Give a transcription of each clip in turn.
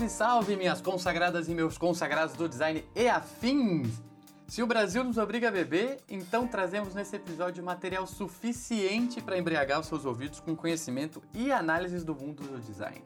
Salve, salve, minhas consagradas e meus consagrados do design e afins! Se o Brasil nos obriga a beber, então trazemos nesse episódio material suficiente para embriagar os seus ouvidos com conhecimento e análises do mundo do design.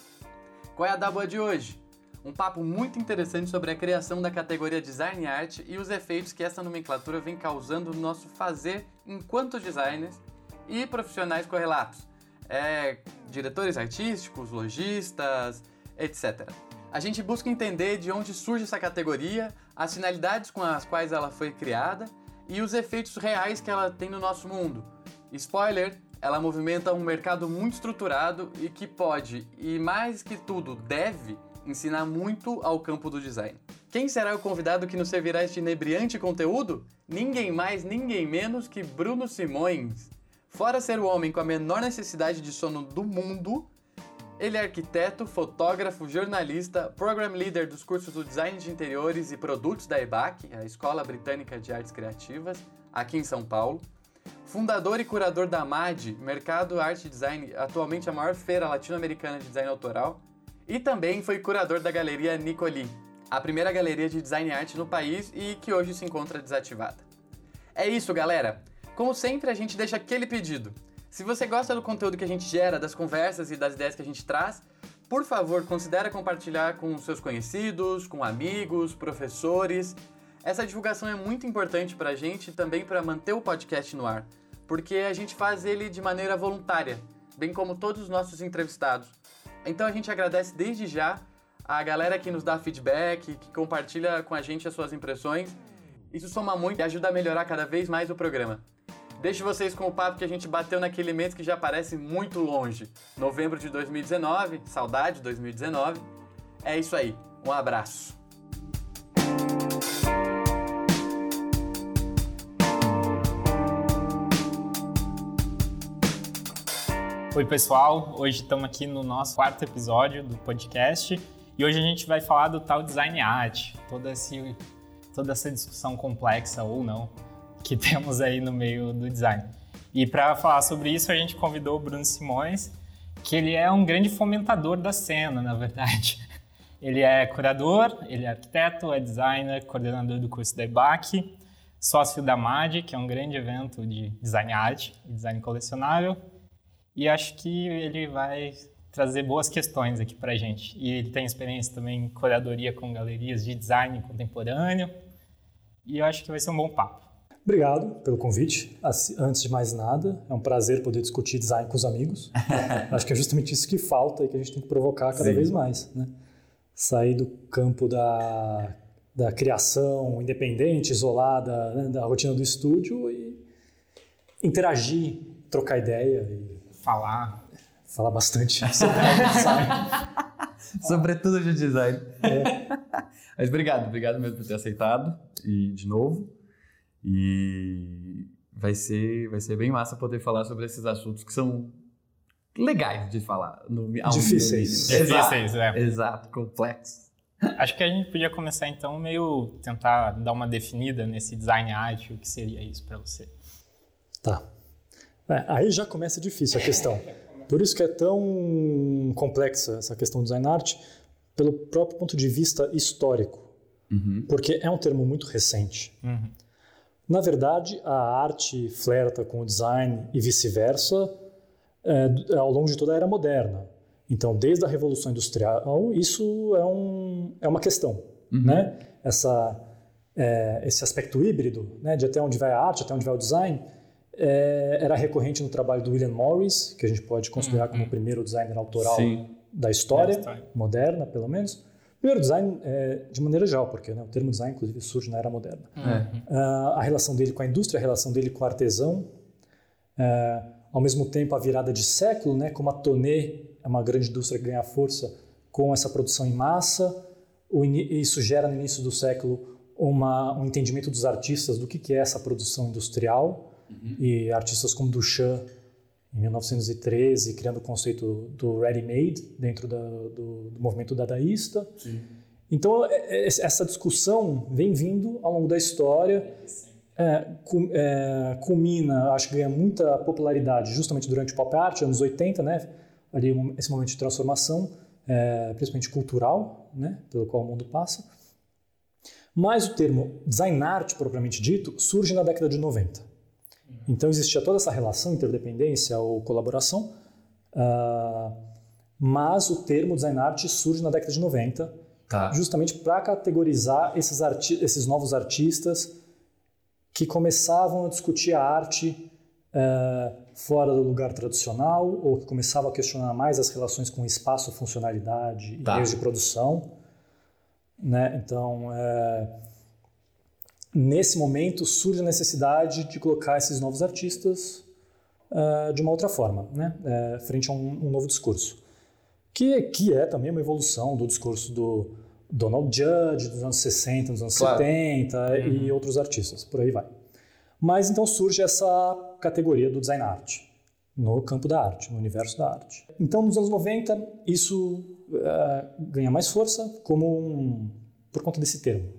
Qual é a dábua de hoje? Um papo muito interessante sobre a criação da categoria Design e Arte e os efeitos que essa nomenclatura vem causando no nosso fazer enquanto designers e profissionais correlatos. É, diretores artísticos, lojistas, etc. A gente busca entender de onde surge essa categoria, as finalidades com as quais ela foi criada e os efeitos reais que ela tem no nosso mundo. Spoiler, ela movimenta um mercado muito estruturado e que pode, e mais que tudo deve, ensinar muito ao campo do design. Quem será o convidado que nos servirá este inebriante conteúdo? Ninguém mais, ninguém menos que Bruno Simões. Fora ser o homem com a menor necessidade de sono do mundo, ele é arquiteto, fotógrafo, jornalista, program leader dos cursos do Design de Interiores e Produtos da EBAC, a Escola Britânica de Artes Criativas, aqui em São Paulo. Fundador e curador da MAD, Mercado Arte e Design, atualmente a maior feira latino-americana de design autoral, e também foi curador da Galeria Nicoli, a primeira galeria de design e arte no país e que hoje se encontra desativada. É isso, galera! Como sempre, a gente deixa aquele pedido. Se você gosta do conteúdo que a gente gera, das conversas e das ideias que a gente traz, por favor, considere compartilhar com seus conhecidos, com amigos, professores. Essa divulgação é muito importante para a gente e também para manter o podcast no ar, porque a gente faz ele de maneira voluntária, bem como todos os nossos entrevistados. Então a gente agradece desde já a galera que nos dá feedback, que compartilha com a gente as suas impressões. Isso soma muito e ajuda a melhorar cada vez mais o programa. Deixo vocês com o papo que a gente bateu naquele mês que já parece muito longe. Novembro de 2019, saudade 2019. É isso aí. Um abraço. Oi, pessoal. Hoje estamos aqui no nosso quarto episódio do podcast e hoje a gente vai falar do tal design art, toda, esse, toda essa discussão complexa ou não que temos aí no meio do design. E para falar sobre isso, a gente convidou o Bruno Simões, que ele é um grande fomentador da cena, na verdade. Ele é curador, ele é arquiteto, é designer, coordenador do curso da EBAC, sócio da MAD, que é um grande evento de design art e design colecionável, e acho que ele vai trazer boas questões aqui para a gente. E ele tem experiência também em curadoria com galerias de design contemporâneo. E eu acho que vai ser um bom papo. Obrigado pelo convite. Antes de mais nada, é um prazer poder discutir design com os amigos. acho que é justamente isso que falta e que a gente tem que provocar cada Sim. vez mais. Né? Sair do campo da, da criação independente, isolada, né? da rotina do estúdio e interagir, trocar ideia e falar. Falar bastante sobre design. Sobretudo de design. É. Mas obrigado, obrigado mesmo por ter aceitado e de novo. E vai ser, vai ser bem massa poder falar sobre esses assuntos que são legais de falar. No, Difíceis. Difíceis, é. Exato, complexos. Acho que a gente podia começar então meio tentar dar uma definida nesse design art, o que seria isso para você. Tá. É, aí já começa difícil a questão. Por isso que é tão complexa essa questão do design art, pelo próprio ponto de vista histórico. Uhum. Porque é um termo muito recente. Uhum. Na verdade, a arte flerta com o design e vice-versa é, ao longo de toda a era moderna. Então, desde a Revolução Industrial, isso é, um, é uma questão. Uhum. Né? Essa, é, esse aspecto híbrido, né, de até onde vai a arte, até onde vai o design, é, era recorrente no trabalho do William Morris, que a gente pode considerar uhum. como o primeiro designer autoral Sim. da história, moderna, pelo menos. Primeiro, design é, de maneira geral, porque né, o termo design, inclusive, surge na era moderna. Uhum. Uh, a relação dele com a indústria, a relação dele com o artesão, uh, ao mesmo tempo a virada de século, né, como a Tonê é uma grande indústria que ganha força com essa produção em massa, isso gera no início do século uma, um entendimento dos artistas do que, que é essa produção industrial, Uhum. E artistas como Duchamp, em 1913, criando o conceito do ready-made dentro da, do, do, movimento dadaísta. Sim. Então, é, é, essa discussão vem vindo ao longo da história, é, é, culmina, acho que ganha muita popularidade justamente durante o pop art, anos 80, né? ali esse momento de transformação, é, principalmente cultural, né, pelo qual o mundo passa. Mas o termo design art, propriamente dito, surge na década de 90. Então existia toda essa relação, interdependência ou colaboração, uh, mas o termo design art surge na década de 90, tá. justamente para categorizar esses, esses novos artistas que começavam a discutir a arte uh, fora do lugar tradicional ou que começavam a questionar mais as relações com espaço, funcionalidade tá. e meios de produção. Né? Então, é, nesse momento surge a necessidade de colocar esses novos artistas uh, de uma outra forma, né? É, frente a um, um, novo discurso, que, que é também uma evolução do discurso do Donald Judge dos anos 60, dos anos claro. 70 uhum. e outros artistas, por aí vai. Mas então surge essa categoria do design art no campo da arte, no universo da arte. Então, nos anos 90, isso uh, ganha mais força como um, por conta desse termo,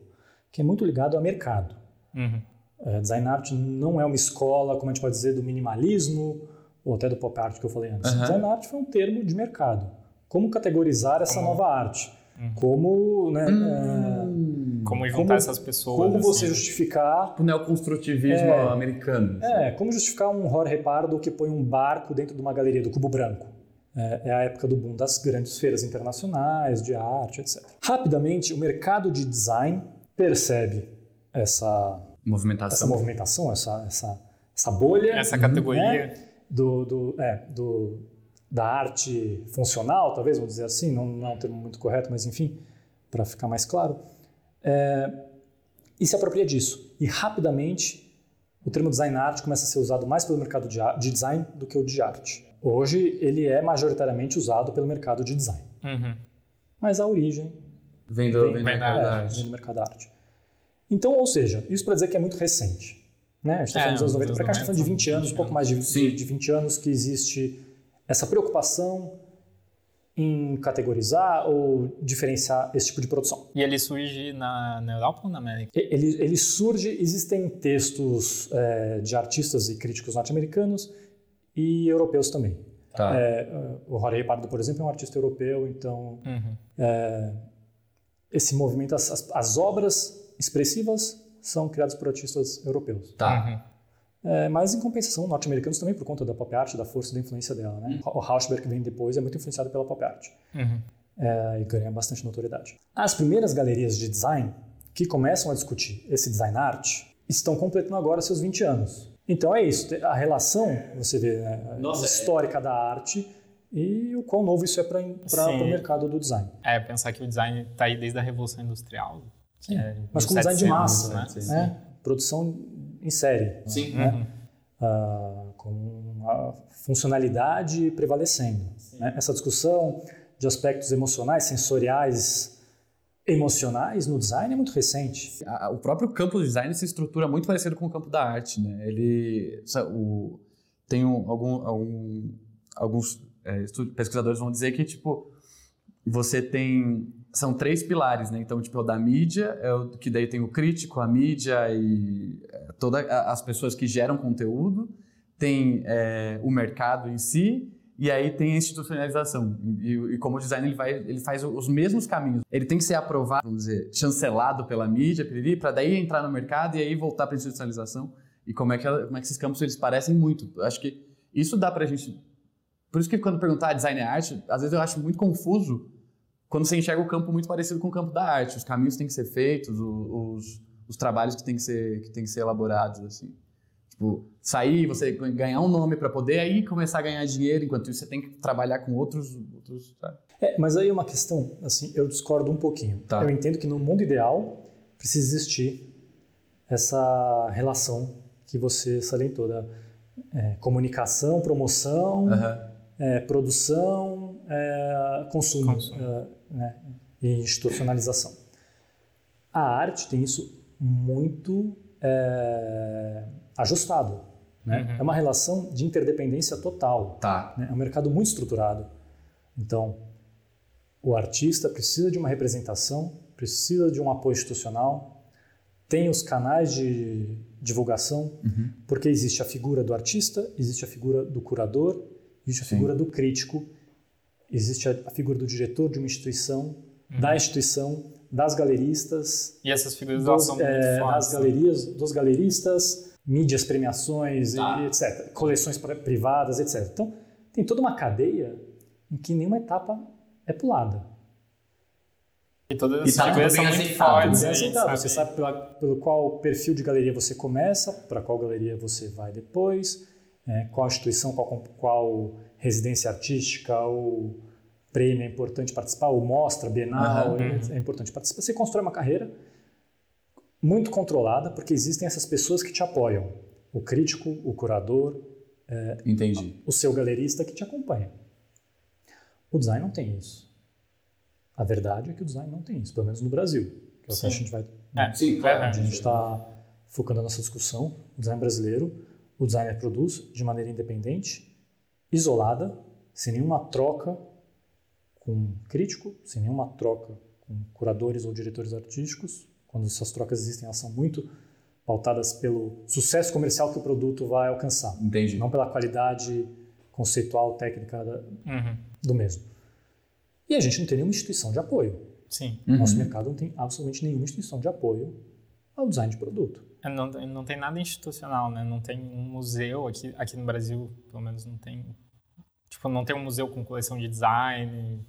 que é muito ligado ao mercado. Uhum. Uh, design art não é uma escola, como a gente pode dizer, do minimalismo ou até do pop art que eu falei antes. Uhum. Design art foi um termo de mercado. Como categorizar essa uhum. nova arte? Como, né, uh, como juntar como, essas pessoas. Como assim. você justificar. O neoconstrutivismo é, americano. É, como justificar um Jorge Pardo que põe um barco dentro de uma galeria do Cubo Branco. É, é a época do boom das grandes feiras internacionais, de arte, etc. Rapidamente, o mercado de design percebe essa movimentação, essa, movimentação, essa, essa, essa bolha. Essa categoria. Né, do, do, é, do da arte funcional, talvez, vamos dizer assim, não, não é um termo muito correto, mas enfim, para ficar mais claro, é, e se apropria disso. E rapidamente o termo design art começa a ser usado mais pelo mercado de, de design do que o de arte. Hoje ele é majoritariamente usado pelo mercado de design. Uhum. Mas a origem vem do, vem, vem, vem, é, vem do mercado da arte. Então, ou seja, isso para dizer que é muito recente. Né? A gente está falando é, dos anos 90 para cá, a gente está falando de 20 anos, um pouco mais de, de, de 20 anos que existe essa preocupação em categorizar ou diferenciar esse tipo de produção. E ele surge na, na Europa ou na América? Ele, ele surge, existem textos é, de artistas e críticos norte-americanos e europeus também. Tá. É, o Jorge Pardo, por exemplo, é um artista europeu, então uhum. é, esse movimento, as, as, obras expressivas são criadas por artistas europeus. Tá. Uhum. É, mas em compensação, norte-americanos também por conta da pop art, da força da influência dela. Né? Uhum. O Rauschberg que vem depois é muito influenciado pela pop art uhum. é, e ganha bastante notoriedade. As primeiras galerias de design que começam a discutir esse design art estão completando agora seus 20 anos. Então é isso, a relação, você vê, né, Nossa, é. histórica é... da arte e o quão novo isso é para o mercado do design. É, pensar que o design está aí desde a Revolução Industrial. É, mas como design de massa, né? né? Produção em série. Sim. Né? Uhum. Uh, com a funcionalidade prevalecendo. Né? Essa discussão de aspectos emocionais, sensoriais, emocionais no design é muito recente. O próprio campo do design se estrutura muito parecido com o campo da arte. Né? Ele o, tem um, algum, algum, alguns é, pesquisadores vão dizer que tipo você tem são três pilares, né? Então, tipo, é o da mídia, é o que daí tem o crítico, a mídia e é, todas as pessoas que geram conteúdo, tem é, o mercado em si e aí tem a institucionalização. E, e, como designer ele, vai, ele faz os mesmos caminhos. Ele tem que ser aprovado, vamos dizer, chancelado pela mídia, para daí entrar no mercado e aí voltar para a institucionalização. E como é, que, como é que esses campos eles parecem muito. Acho que isso dá para a gente... Por isso que quando perguntar design é arte, às vezes eu acho muito confuso quando você enxerga o campo muito parecido com o campo da arte. Os caminhos têm que ser feitos, os, os trabalhos que têm que ser, que têm que ser elaborados, assim. Tipo, sair, você ganhar um nome para poder aí começar a ganhar dinheiro, enquanto isso você tem que trabalhar com outros, outros É, mas aí é uma questão, assim, eu discordo um pouquinho. Tá. Eu entendo que no mundo ideal precisa existir essa relação que você salientou da é, comunicação, promoção, uhum. É, produção, é, consumo. consumo. É, né, e institucionalização. A arte tem isso muito é, ajustado. Né? Uhum. É uma relação de interdependência total. Tá. Né? É um mercado muito estruturado. Então, o artista precisa de uma representação, precisa de um apoio institucional, tem os canais de divulgação, uhum. porque existe a figura do artista, existe a figura do curador, existe a Sim. figura do crítico existe a, a figura do diretor de uma instituição, uhum. da instituição, das galeristas. E essas figuras dos, são é, Das né? galerias, dos galeristas, mídias, premiações, ah. e, etc. Coleções privadas, etc. Então, tem toda uma cadeia em que nenhuma etapa é pulada. E todas as tá figuras são muito fortes. Sabe? Você sabe pela, pelo qual perfil de galeria você começa, para qual galeria você vai depois, é, qual instituição, qual, qual residência artística ou prêmio é importante participar, ou mostra, bienal, uhum. é, é importante participar. Você constrói uma carreira muito controlada, porque existem essas pessoas que te apoiam. O crítico, o curador, é, Entendi. o seu galerista que te acompanha. O design não tem isso. A verdade é que o design não tem isso, pelo menos no Brasil, que é o que a gente vai. É, sim, claro. A gente está focando a nossa discussão. O design brasileiro, o designer produz de maneira independente, isolada, sem nenhuma troca com crítico, sem nenhuma troca com curadores ou diretores artísticos. Quando essas trocas existem, elas são muito pautadas pelo sucesso comercial que o produto vai alcançar. Entendi. Não pela qualidade conceitual, técnica da, uhum. do mesmo. E a gente não tem nenhuma instituição de apoio. Sim. Uhum. Nosso mercado não tem absolutamente nenhuma instituição de apoio ao design de produto. É, não, não tem nada institucional, né? Não tem um museu aqui, aqui no Brasil, pelo menos não tem. Tipo, não tem um museu com coleção de design.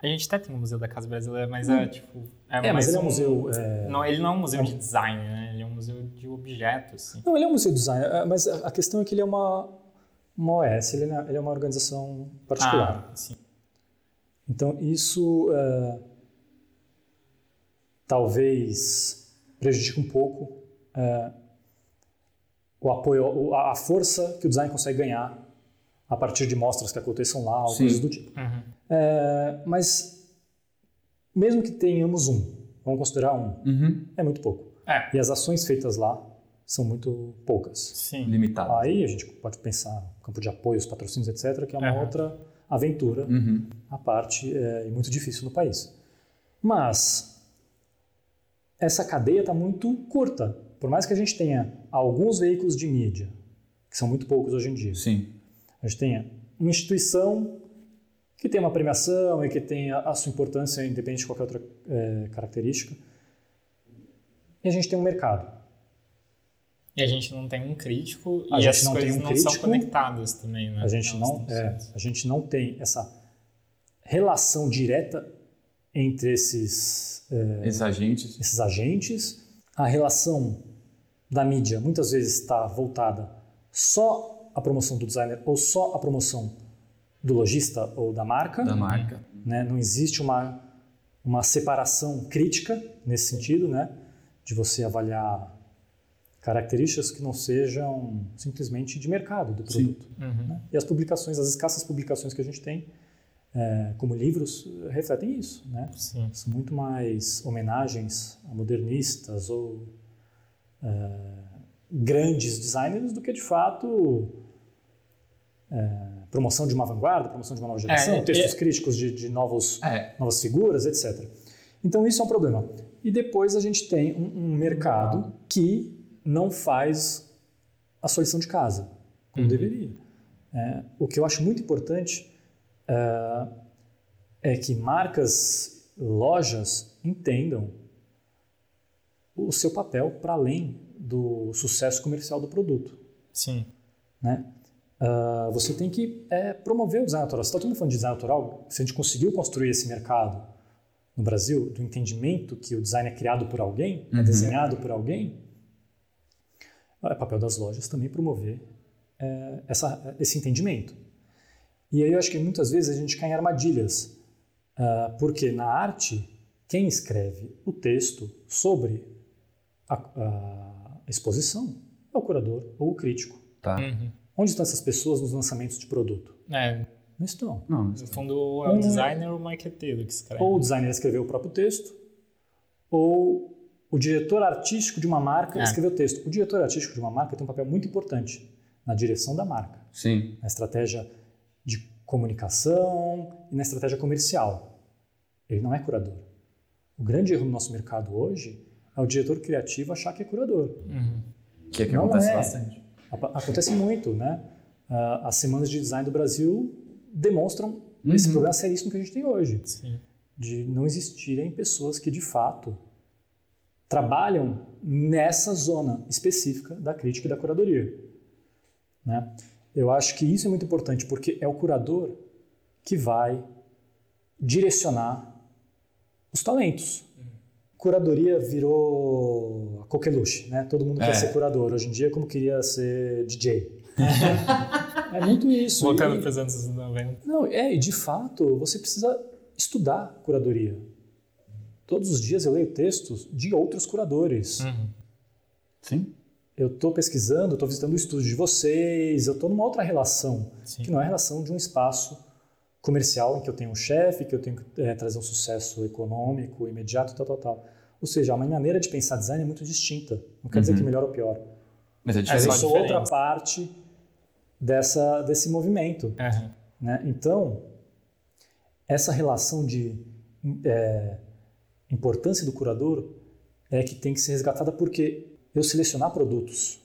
A gente até tem um museu da Casa Brasileira, mas hum. é tipo. É, é mas ele é um museu. É... Não, ele não é um museu é... de design, né? Ele é um museu de objetos. Assim. Não, ele é um museu de design, é, mas a questão é que ele é uma, uma OS, ele é, ele é uma organização particular. Ah, sim. Então, isso é, talvez prejudique um pouco é, o apoio, a força que o design consegue ganhar a partir de mostras que aconteçam lá, ou coisas do tipo. Uhum. É, mas, mesmo que tenhamos um, vamos considerar um, uhum. é muito pouco. É. E as ações feitas lá são muito poucas. Sim. Limitadas. Aí a gente pode pensar no campo de apoio, os patrocínios, etc., que é uma uhum. outra aventura uhum. à parte é, e muito difícil no país. Mas essa cadeia está muito curta. Por mais que a gente tenha alguns veículos de mídia, que são muito poucos hoje em dia, Sim. a gente tenha uma instituição que tem uma premiação e que tem a, sua importância independente de qualquer outra é, característica, e a gente tem um mercado. E a gente não tem um crítico a e as coisas um não crítico, são conectadas também, né? A gente, não, é, a gente não tem essa relação direta entre esses, é, esses, agentes. esses agentes. A relação da mídia muitas vezes está voltada só à promoção do designer ou só à promoção do lojista ou da marca. Da marca. Né? Não existe uma, uma separação crítica nesse sentido, né? de você avaliar características que não sejam simplesmente de mercado do produto. Uhum. Né? E as publicações, as escassas publicações que a gente tem, é, como livros, refletem isso. Né? Sim. São muito mais homenagens a modernistas ou é, grandes designers do que, de fato, é, promoção de uma vanguarda, promoção de uma nova geração, é, textos críticos de, de novos, é. novas figuras, etc. Então, isso é um problema. E depois a gente tem um, um mercado que não faz a sua lição de casa, como uhum. deveria. É, o que eu acho muito importante é, é que marcas, lojas entendam o seu papel para além do sucesso comercial do produto. Sim. Né? Uh, você tem que é, promover o design autoral. Você está todo mundo falando de design autoral, se a gente conseguiu construir esse mercado no Brasil, do entendimento que o design é criado por alguém, é uhum. é desenhado por alguém, é papel das lojas também promover é, essa, esse entendimento. E aí eu acho que muitas vezes a gente cai em armadilhas, uh, porque na arte, quem escreve o texto sobre a, a exposição é o curador ou o crítico. Tá. Uhum. Onde estão essas pessoas nos lançamentos de produto? É. Não estão. Não, no fundo, é o designer ou o marqueteiro que escreve. Ou o designer escreveu o próprio texto, ou o diretor artístico de uma marca é. escreveu o texto. O diretor artístico de uma marca tem um papel muito importante na direção da marca. Sim. Na estratégia de comunicação e na estratégia comercial. Ele não é curador. O grande erro no nosso mercado hoje é o diretor criativo achar que é curador. Uhum. Que é que não acontece é. bastante. Acontece muito, né? Ah, as semanas de design do Brasil demonstram uhum. esse problema seríssimo que a gente tem hoje. Sim. De não existirem pessoas que, de fato, trabalham nessa zona específica da crítica e da curadoria. Né? Eu acho que isso é muito importante, porque é o curador que vai direcionar os talentos. Curadoria virou coqueluche, né? Todo mundo é. quer ser curador. Hoje em dia, como queria ser DJ. é muito isso. Voltando para os anos 90. Não, é, e de fato, você precisa estudar curadoria. Todos os dias eu leio textos de outros curadores. Uhum. Sim. Eu estou pesquisando, estou visitando o estúdio de vocês, eu estou numa outra relação, Sim. que não é a relação de um espaço comercial em que eu tenho um chefe, que eu tenho que é, trazer um sucesso econômico imediato, tal, tal, tal. Ou seja, a minha maneira de pensar design é muito distinta. Não quer uhum. dizer que uhum. melhor ou pior. Mas é diferente. eu sou outra parte dessa, desse movimento. Uhum. Né? Então, essa relação de é, importância do curador é que tem que ser resgatada porque eu selecionar produtos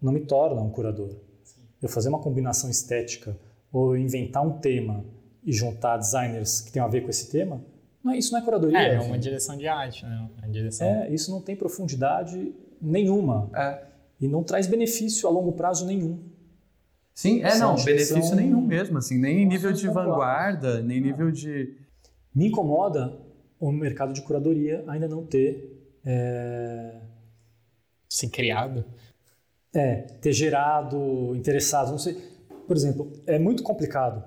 não me torna um curador. Sim. Eu fazer uma combinação estética ou inventar um tema e juntar designers que tenham a ver com esse tema, não é, isso não é curadoria. É, é uma direção de arte, né? É, direção... é isso não tem profundidade nenhuma. É. E não traz benefício a longo prazo nenhum. Sim, é, não, benefício são... nenhum mesmo, assim, nem nível de vanguarda, nem nível de... Me incomoda o mercado de curadoria ainda não ter... É... Se criado. É, ter gerado, interessado, não sei por exemplo, é muito complicado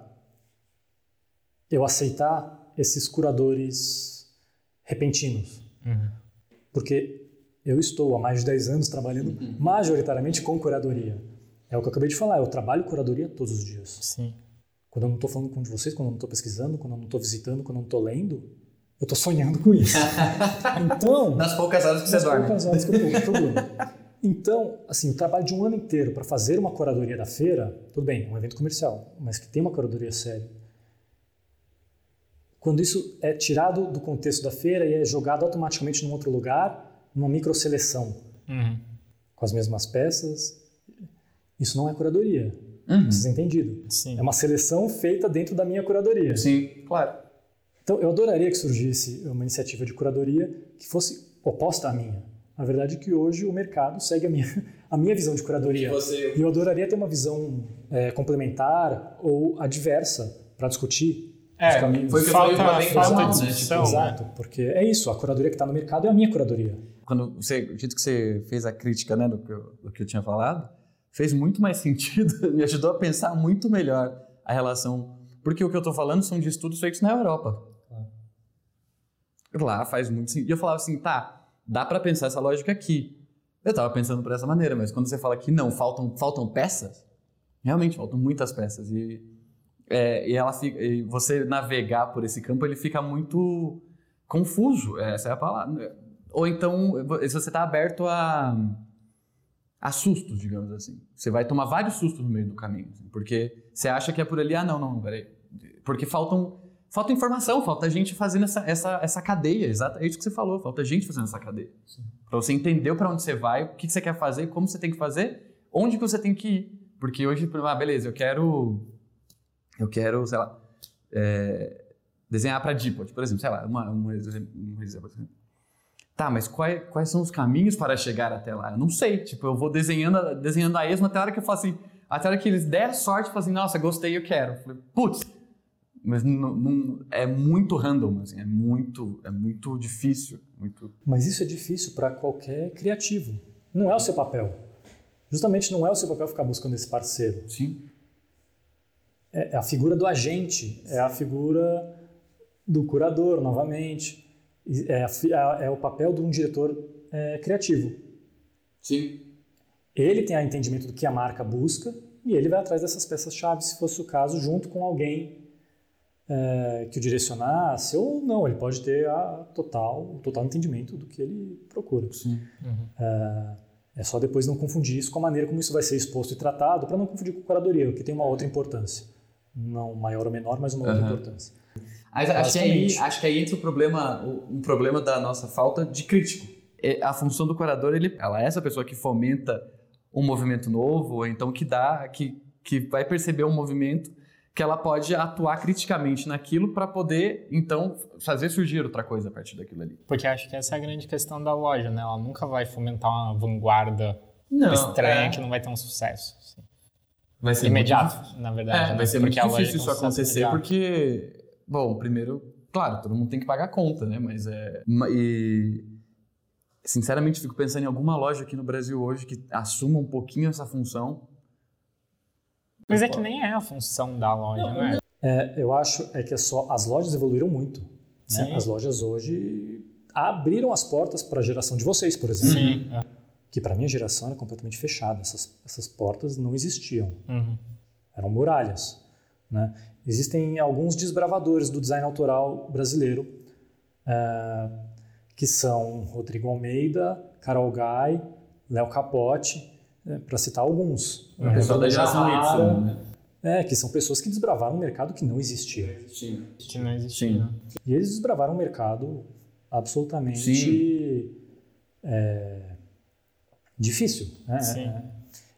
eu aceitar esses curadores repentinos. Uhum. Porque eu estou há mais de 10 anos trabalhando uhum. majoritariamente com curadoria. É o que eu acabei de falar, eu trabalho curadoria todos os dias. Sim. Quando eu não estou falando com vocês, quando eu não estou pesquisando, quando eu não estou visitando, quando eu não estou lendo, eu estou sonhando com isso. então... Nas poucas horas que você dorme. Nas poucas horas que eu estou então, assim, o trabalho de um ano inteiro para fazer uma curadoria da feira, tudo bem, um evento comercial, mas que tem uma curadoria séria. Quando isso é tirado do contexto da feira e é jogado automaticamente num outro lugar, numa microseleção, uhum. com as mesmas peças, isso não é curadoria. Uhum. Ser entendido. Sim. É uma seleção feita dentro da minha curadoria. Sim, claro. Então, eu adoraria que surgisse uma iniciativa de curadoria que fosse oposta à minha a verdade é que hoje o mercado segue a minha, a minha visão de curadoria. Você... E eu adoraria ter uma visão é, complementar ou adversa para discutir é, foi o que falta, eu falei falta né? Tipo, exato, porque é isso, a curadoria que está no mercado é a minha curadoria. Quando você, o jeito que você fez a crítica né, do, que eu, do que eu tinha falado, fez muito mais sentido, me ajudou a pensar muito melhor a relação. Porque o que eu estou falando são de estudos feitos na Europa. Lá faz muito sentido. E eu falava assim, tá, dá para pensar essa lógica aqui. Eu estava pensando por essa maneira, mas quando você fala que não, faltam, faltam peças, realmente faltam muitas peças. E, é, e, ela fica, e você navegar por esse campo, ele fica muito confuso, essa é a palavra. Ou então, se você está aberto a, a sustos, digamos assim. Você vai tomar vários sustos no meio do caminho, assim, porque você acha que é por ali, ah, não, não, peraí. Porque faltam falta informação, falta gente fazendo essa, essa, essa cadeia, é isso que você falou, falta gente fazendo essa cadeia. Para você entender para onde você vai, o que você quer fazer, como você tem que fazer, onde que você tem que ir. Porque hoje, ah, beleza, eu quero, eu quero, sei lá, é, desenhar para Dipot, por exemplo, sei lá, uma, um, um exemplo. Tá, mas quais, quais são os caminhos para chegar até lá? Eu não sei, tipo, eu vou desenhando, desenhando a esmo até a hora que eu falo assim, até a hora que eles der sorte, eu falo assim, nossa, gostei, eu quero. Putz, mas não, não, é muito random, assim, é muito, é muito difícil. Muito... Mas isso é difícil para qualquer criativo. Não é o seu papel. Justamente não é o seu papel ficar buscando esse parceiro. Sim. É, é a figura do agente, é a figura do curador, novamente. É, a, é o papel de um diretor é, criativo. Sim. Ele tem o entendimento do que a marca busca e ele vai atrás dessas peças-chave, se fosse o caso, junto com alguém é, que o direcionasse, ou não, ele pode ter a total, o total entendimento do que ele procura. Sim. Uhum. É, é, só depois não confundir isso com a maneira como isso vai ser exposto e tratado, para não confundir com curadoria, que tem uma outra importância. Não maior ou menor, mas uma outra uhum. importância. acho, que aí, acho que aí entra o problema, um problema da nossa falta de crítico. É, a função do curador, ele, ela é essa pessoa que fomenta um movimento novo, ou então que dá, que, que vai perceber um movimento que ela pode atuar criticamente naquilo para poder, então, fazer surgir outra coisa a partir daquilo ali. Porque acho que essa é a grande questão da loja, né? Ela nunca vai fomentar uma vanguarda não, estranha é. que não vai ter um sucesso. Assim. Vai ser imediato, muito... na verdade. É, né? vai ser porque muito difícil isso acontecer, imediato. porque, bom, primeiro, claro, todo mundo tem que pagar conta, né? Mas é. E sinceramente fico pensando em alguma loja aqui no Brasil hoje que assuma um pouquinho essa função mas é que nem é a função da loja, né? É, eu acho é que é só as lojas evoluíram muito. Né? As lojas hoje abriram as portas para a geração de vocês, por exemplo. Sim. É. Que para minha geração era completamente fechada. Essas, essas portas não existiam. Uhum. Eram muralhas. Né? Existem alguns desbravadores do design autoral brasileiro, é, que são Rodrigo Almeida, Carol Gai, Léo Capote, é, para citar alguns. O pessoal da geração Y, né? É, que são pessoas que desbravaram um mercado que não existia. Que não existia. E eles desbravaram um mercado absolutamente é, difícil. Né? É,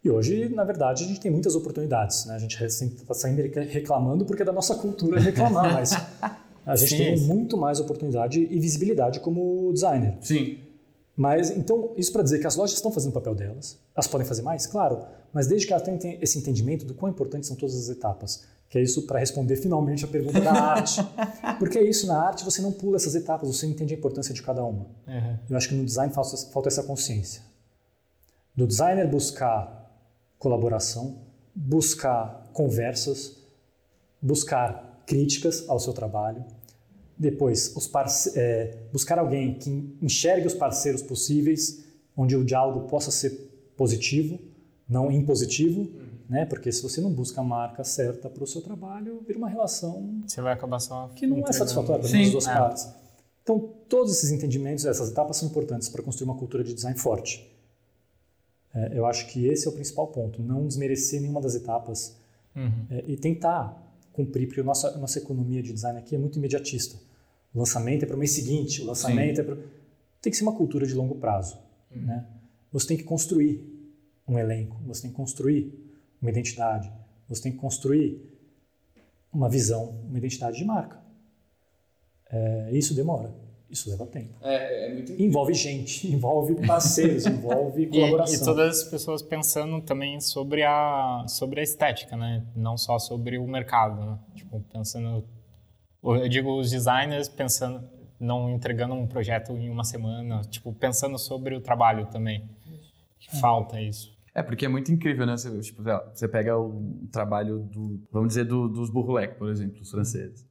e hoje, na verdade, a gente tem muitas oportunidades. Né? A gente está sempre reclamando porque é da nossa cultura reclamar, mas a gente Sim. tem muito mais oportunidade e visibilidade como designer. Sim. Mas, então, isso para dizer que as lojas estão fazendo o papel delas. Elas podem fazer mais? Claro. Mas desde que elas tenham esse entendimento do quão importantes são todas as etapas. Que é isso para responder finalmente a pergunta da arte. Porque é isso, na arte você não pula essas etapas, você entende a importância de cada uma. Uhum. Eu acho que no design falta, falta essa consciência. Do designer buscar colaboração, buscar conversas, buscar críticas ao seu trabalho, depois, é, buscar alguém que enxergue os parceiros possíveis, onde o diálogo possa ser positivo, não impositivo, uhum. né? Porque se você não busca a marca certa para o seu trabalho, vira uma relação você vai acabar só que não é satisfatória para as duas é. partes. Então, todos esses entendimentos, essas etapas são importantes para construir uma cultura de design forte. É, eu acho que esse é o principal ponto, não desmerecer nenhuma das etapas uhum. é, e tentar cumprir, porque a nossa, a nossa economia de design aqui é muito imediatista. O lançamento é para o mês seguinte, o lançamento Sim. é para. Tem que ser uma cultura de longo prazo. Uhum. Né? Você tem que construir um elenco, você tem que construir uma identidade, você tem que construir uma visão, uma identidade de marca. É, isso demora, isso leva tempo. É, é muito envolve gente, envolve parceiros, envolve colaboração. E, e, todas as pessoas pensando também sobre a, sobre a estética, né? não só sobre o mercado. Né? Tipo, pensando eu digo os designers pensando, não entregando um projeto em uma semana, tipo, pensando sobre o trabalho também. É. Falta isso. É, porque é muito incrível, né? Você, tipo, você pega o trabalho do, vamos dizer, do, dos Bourrelec, por exemplo, os franceses.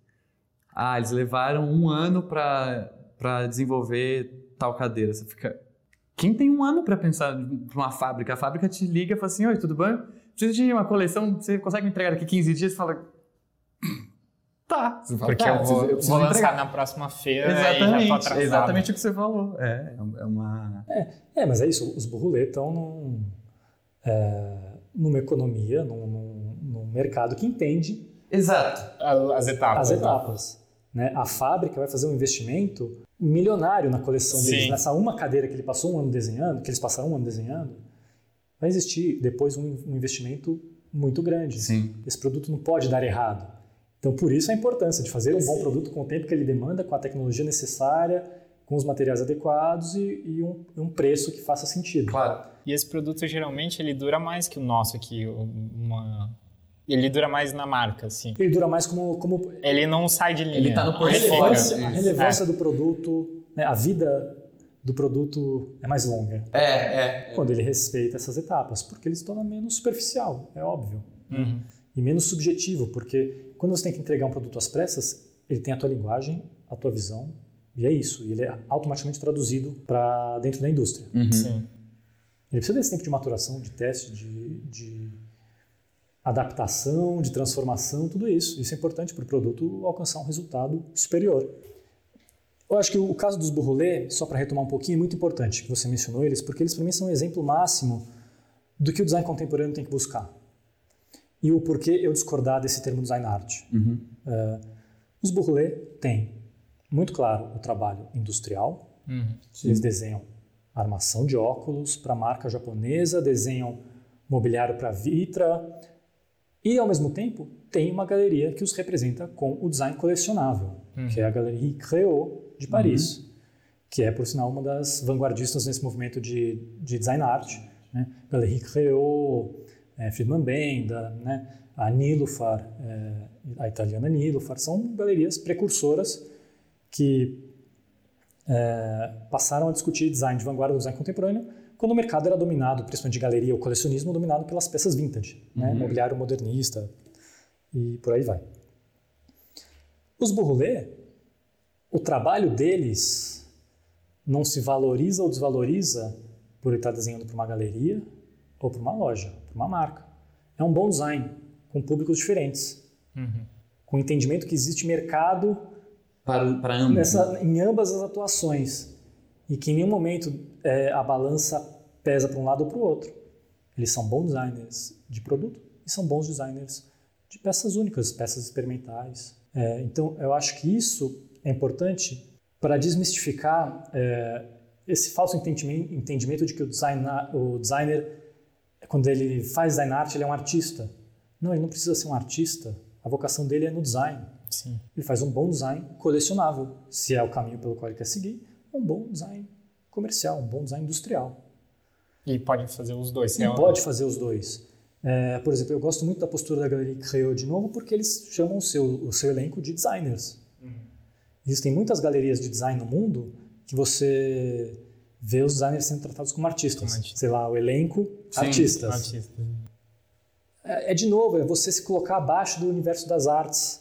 Ah, eles levaram um ano para desenvolver tal cadeira. Você fica... Quem tem um ano para pensar para uma fábrica? A fábrica te liga e fala assim, oi, tudo bem? Preciso de uma coleção, você consegue me entregar daqui 15 dias? Você fala, Tá. Porque tá, eu vou, eu vou lançar na próxima feira exatamente, e já tô atrasado. Exatamente o que você falou. É, é uma... É, é mas é isso. Os burrulê estão num, é, numa economia, num, num, num, mercado que entende... Exato. As etapas. As etapas. Né? A fábrica vai fazer um investimento milionário na coleção deles. Sim. Nessa uma cadeira que ele passou um ano desenhando, que eles passaram um ano desenhando, vai existir depois um, um investimento muito grande. Sim. Esse produto não pode dar errado. Então, por isso a importância de fazer um bom produto com o tempo que ele demanda, com a tecnologia necessária, com os materiais adequados e, e um, um, preço que faça sentido. Claro. E esse produto geralmente ele dura mais que o nosso aqui, uma ele dura mais na marca, assim. Ele dura mais como, como... Ele não sai de linha. Ele está no portfólio. A relevância, a relevância é. do produto, né, a vida do produto é mais longa. É, é, é. Quando ele respeita essas etapas, porque ele se torna menos superficial, é óbvio. Uhum. E menos subjetivo, porque quando você tem que entregar um produto às pressas, ele tem a tua linguagem, a tua visão, e é isso. E ele é automaticamente traduzido para dentro da indústria. Uhum. Sim. Ele precisa desse tempo de maturação, de teste, de, de adaptação, de transformação, tudo isso. Isso é importante para o produto alcançar um resultado superior. Eu acho que o caso dos Bourrolé, só para retomar um pouquinho, é muito importante que você mencionou eles, porque eles para mim são um exemplo máximo do que o design contemporâneo tem que buscar e o porquê eu discordar desse termo design art. Uhum. Uh, os Bourrelé têm, muito claro, o trabalho industrial. Uhum. Eles desenham armação de óculos para marca japonesa, desenham mobiliário para Vitra e, ao mesmo tempo, tem uma galeria que os representa com o design colecionável, uhum. que é a Galerie Créot de Paris, uhum. que é, por sinal, uma das vanguardistas nesse movimento de, de design art. Né? Galerie Créot, é, Friedman Benda, né? a Nilufar, é, a italiana Nilufar, são galerias precursoras que é, passaram a discutir design de vanguarda do design contemporâneo quando o mercado era dominado, principalmente de galeria ou colecionismo, dominado pelas peças vintage, né? uhum. né? mobiliário modernista e por aí vai. Os Bourrelet, o trabalho deles não se valoriza ou desvaloriza por estar desenhando para uma galeria ou para uma loja, para uma marca. É um bom design, com públicos diferentes, uhum. com entendimento que existe mercado para, para ambos, nessa, né? em ambas as atuações e que em nenhum momento é, a balança pesa para um lado ou para o outro. Eles são bons designers de produto e são bons designers de peças únicas, peças experimentais. É, então, eu acho que isso é importante para desmistificar é, esse falso entendimento, entendimento de que o, design, o designer, quando ele faz design art, ele é um artista. Não, ele não precisa ser um artista. A vocação dele é no design. Sim. Ele faz um bom design colecionável, se é o caminho pelo qual ele quer seguir, um bom design comercial, um bom design industrial. E pode fazer os dois. E é pode fazer os dois. É, por exemplo, eu gosto muito da postura da Galeria Creo de novo porque eles chamam o seu, o seu elenco de designers. Uhum. Existem muitas galerias de design no mundo que você vê os designers sendo tratados como artistas. Como Sei lá, o elenco, Sim, artistas. Artista. É, é, de novo, é você se colocar abaixo do universo das artes.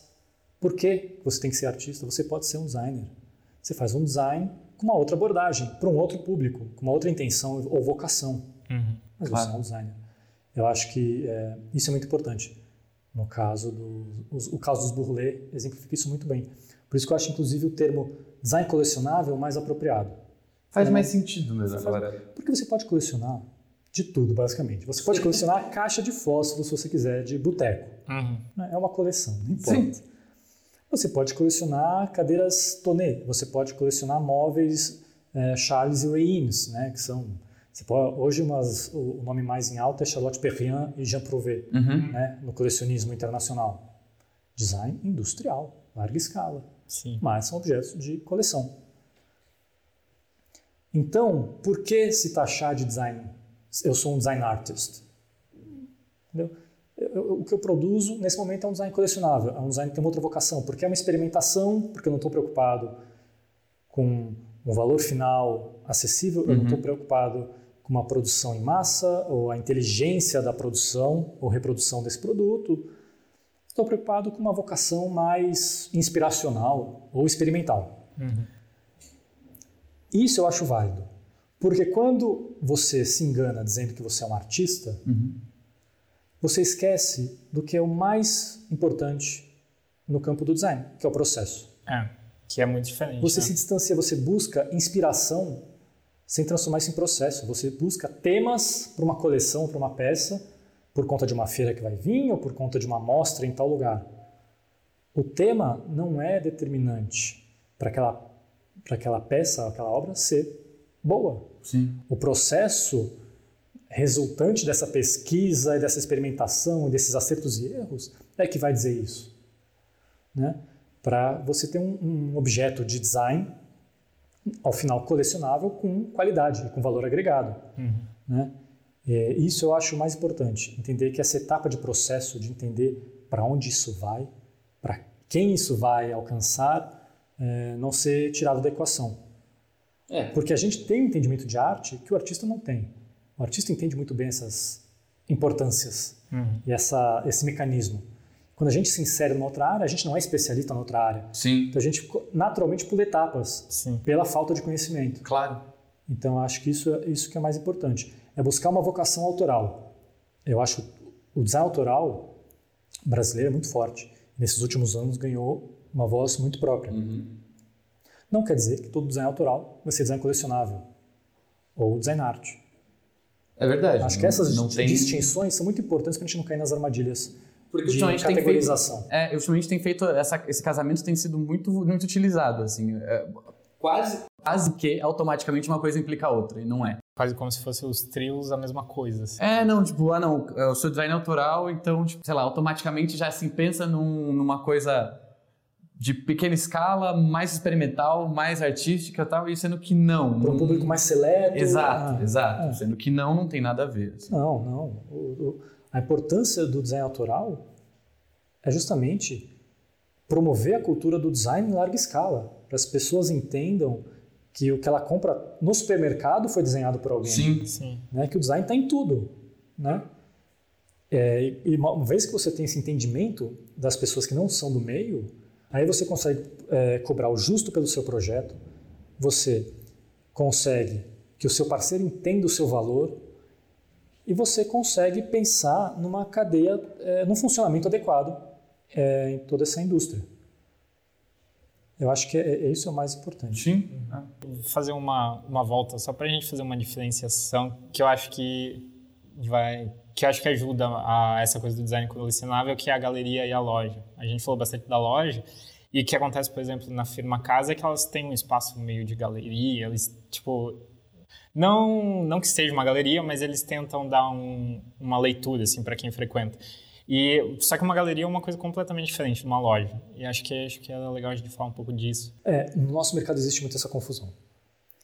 Por que você tem que ser artista? Você pode ser um designer. Você faz um design com uma outra abordagem, para um outro público, com uma outra intenção ou vocação. Uhum. Mas claro. você é um designer. Eu acho que é, isso é muito importante. No caso do os, o caso dos Bourlet exemplifica isso muito bem. Por isso que eu acho, inclusive, o termo design colecionável mais apropriado. Faz é, mais sentido mesmo agora. Porque você pode colecionar de tudo, basicamente. Você pode colecionar a caixa de fósforos, se você quiser, de boteco. Uhum. Né? É uma coleção, não importa. Sim. Você pode colecionar cadeiras Tonnet, você pode colecionar móveis é, Charles e Reims, né, que são Pode, hoje umas, o nome mais em alta é Charlotte Perrien e Jean Prouvé, uhum. né, no colecionismo internacional. Design industrial, larga escala, Sim. mas são objetos de coleção. Então, por que se taxar de design? Eu sou um design artist. Entendeu? Eu, eu, o que eu produzo nesse momento é um design colecionável, é um design que tem uma outra vocação, porque é uma experimentação, porque eu não estou preocupado com um valor final acessível, uhum. eu não estou uhum. preocupado com uma produção em massa, ou a inteligência da produção ou reprodução desse produto. Estou preocupado com uma vocação mais inspiracional ou experimental. Uhum. Isso eu acho válido. Porque quando você se engana dizendo que você é um artista, uhum. você esquece do que é o mais importante no campo do design, que é o processo. É, que é muito diferente. Você né? se distancia, você busca inspiração sem transformar isso em processo. Você busca temas para uma coleção, para uma peça, por conta de uma feira que vai vir ou por conta de uma mostra em tal lugar. O tema não é determinante para aquela, para aquela peça, aquela obra ser boa. Sim. O processo resultante dessa pesquisa e dessa experimentação, desses acertos e erros, é que vai dizer isso. Né? Para você ter um, um objeto de design ao final colecionável com qualidade, com valor agregado. Uhum. Né? É, isso eu acho mais importante, entender que essa etapa de processo, de entender para onde isso vai, para quem isso vai alcançar, é, não ser tirado da equação. É. Porque a gente tem um entendimento de arte que o artista não tem. O artista entende muito bem essas importâncias uhum. e essa, esse mecanismo. Quando a gente se insere numa outra área, a gente não é especialista na outra área. Sim. Então a gente naturalmente pula etapas Sim. pela falta de conhecimento. Claro. Então acho que isso é isso que é mais importante. É buscar uma vocação autoral. Eu acho o design autoral brasileiro é muito forte. Nesses últimos anos ganhou uma voz muito própria. Uhum. Não quer dizer que todo design autoral vai ser design colecionável ou design arte. É verdade. Acho não, que essas distinções são muito importantes para a gente não cair nas armadilhas porque de ultimamente categorização. Tem feito, é, ultimamente tem feito essa, esse casamento tem sido muito muito utilizado assim, é, quase quase que automaticamente uma coisa implica a outra e não é. Quase como se fossem os trios a mesma coisa. Assim. É, não, tipo, ah, não, eu sou design autoral, então, tipo, sei lá, automaticamente já assim pensa num, numa coisa de pequena escala, mais experimental, mais artística e tal, e sendo que não. Para um público mais seleto. Exato, ah, exato. É. Sendo que não, não tem nada a ver. Assim. Não, não. O, o, a importância do design autoral é justamente promover a cultura do design em larga escala, para as pessoas entendam que o que ela compra no supermercado foi desenhado por alguém. Sim, sim. Né? Que o design está em tudo, né? É, e uma vez que você tem esse entendimento das pessoas que não são do meio, aí você consegue é, cobrar o justo pelo seu projeto, você consegue que o seu parceiro entenda o seu valor e você consegue pensar numa cadeia, é, num funcionamento adequado é, em toda essa indústria. Eu acho que é, é isso é o mais importante. Sim. Vou fazer uma, uma volta só para a gente fazer uma diferenciação que eu acho que vai que acho que ajuda a essa coisa do design colecionável, que é a galeria e a loja. A gente falou bastante da loja e o que acontece, por exemplo, na firma casa é que elas têm um espaço meio de galeria, eles tipo não não que seja uma galeria, mas eles tentam dar um, uma leitura assim para quem frequenta. E, só que uma galeria é uma coisa completamente diferente de uma loja. E acho que, acho que é legal a gente falar um pouco disso. É, no nosso mercado existe muito essa confusão.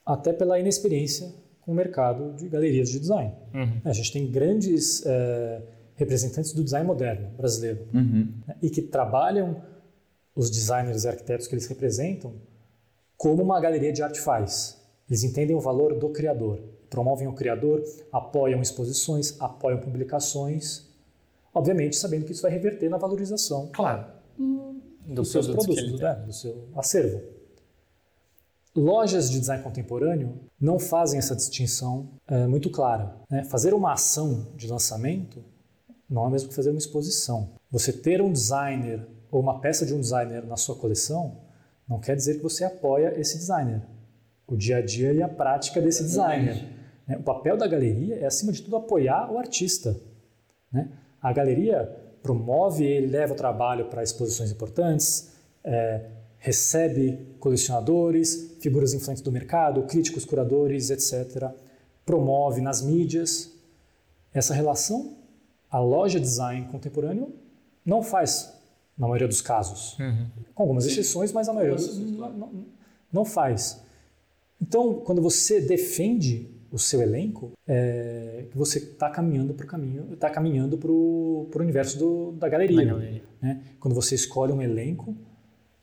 Até pela inexperiência com o mercado de galerias de design. Uhum. A gente tem grandes é, representantes do design moderno brasileiro uhum. né, e que trabalham os designers e arquitetos que eles representam como uma galeria de arte faz. Eles entendem o valor do criador, promovem o criador, apoiam exposições, apoiam publicações Obviamente, sabendo que isso vai reverter na valorização claro. dos seus produtos, né? do seu acervo. Lojas de design contemporâneo não fazem essa distinção é, muito clara. Né? Fazer uma ação de lançamento não é mesmo que fazer uma exposição. Você ter um designer ou uma peça de um designer na sua coleção não quer dizer que você apoia esse designer. O dia a dia e a prática desse designer. Né? O papel da galeria é, acima de tudo, apoiar o artista. Né? A galeria promove e leva o trabalho para exposições importantes, é, recebe colecionadores, figuras influentes do mercado, críticos, curadores, etc. Promove nas mídias. Essa relação, a loja design contemporâneo não faz, na maioria dos casos. Uhum. Com algumas exceções, mas a maioria não, não, não faz. Então, quando você defende o seu elenco, é, que você está caminhando para o caminho, está caminhando para o universo do, da galeria. galeria. Né? Quando você escolhe um elenco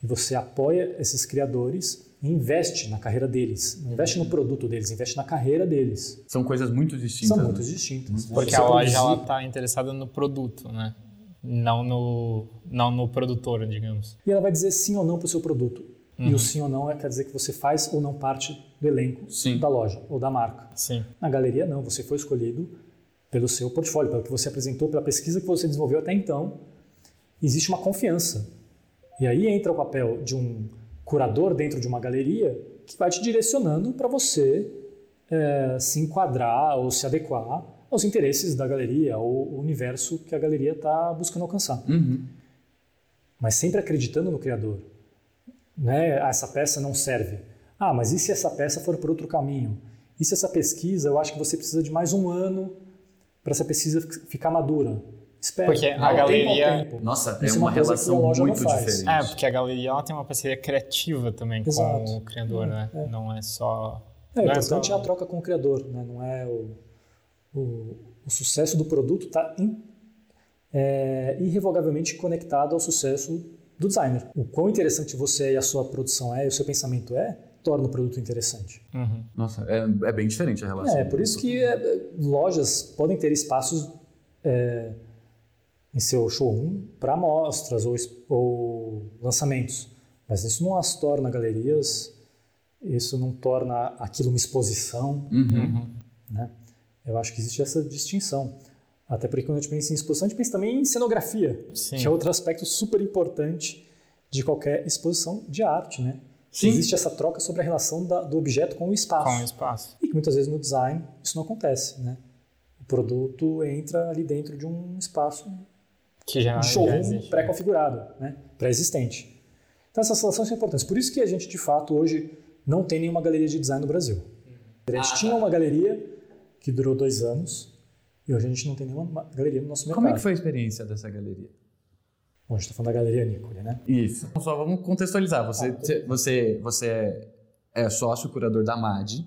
e você apoia esses criadores e investe na carreira deles, não investe no produto deles, investe na carreira deles. São coisas muito distintas. São muito né? distintas. Porque a loja está interessada no produto, né? Não no, não no produtor, digamos. E ela vai dizer sim ou não para o seu produto. Uhum. E o uhum. sim ou não é, quer dizer que você faz ou não parte do elenco sim. da loja ou da marca. Sim. Na galeria, não. Você foi escolhido pelo seu portfólio, pelo que você apresentou, pela pesquisa que você desenvolveu até então. Existe uma confiança. E aí entra o papel de um curador dentro de uma galeria que vai te direcionando para você é, se enquadrar ou se adequar aos interesses da galeria ou o universo que a galeria está buscando alcançar. Uhum. Mas sempre acreditando no criador né, essa peça não serve. Ah, mas e se essa peça for por outro caminho? E se essa pesquisa, eu acho que você precisa de mais um ano para essa pesquisa ficar madura? Espera. Porque a galeria. Tempo tempo. Nossa, é uma, relação muito diferente. É, porque a galeria ela tem uma parceria criativa também Exato. com o criador, é, né? É. Não é só. É, o é importante é, só... a troca com o criador, né? Não é o, o, o sucesso do produto está é, irrevogavelmente conectado ao sucesso do designer. O quão interessante você e a sua produção é, e o seu pensamento é, torna o produto interessante. Uhum. Nossa, é, é, bem diferente a relação. É, por isso que é, lojas podem ter espaços é, em seu showroom para amostras ou, ou, lançamentos, mas isso não as torna galerias, isso não torna aquilo uma exposição. Uhum. Né? Eu acho que existe essa distinção. Até porque quando a gente pensa em exposição, a gente pensa também em cenografia, Sim. que é outro aspecto super importante de qualquer exposição de arte, né? Sim. Existe essa troca sobre a relação da, do objeto com o espaço. Com o espaço. E que muitas vezes no design isso não acontece, né? O produto entra ali dentro de um espaço que já, um showroom pré-configurado, né? pré-existente. Então essas relações são importantes. Por isso que a gente, de fato, hoje não tem nenhuma galeria de design no Brasil. A gente ah, tinha tá. uma galeria que durou dois anos. E hoje a gente não tem nenhuma galeria no nosso mercado. Como é que foi a experiência dessa galeria? Bom, a gente está falando da Galeria Nicole, né? Isso. Então, só vamos contextualizar. Você, ah, você, você é sócio curador da MAD,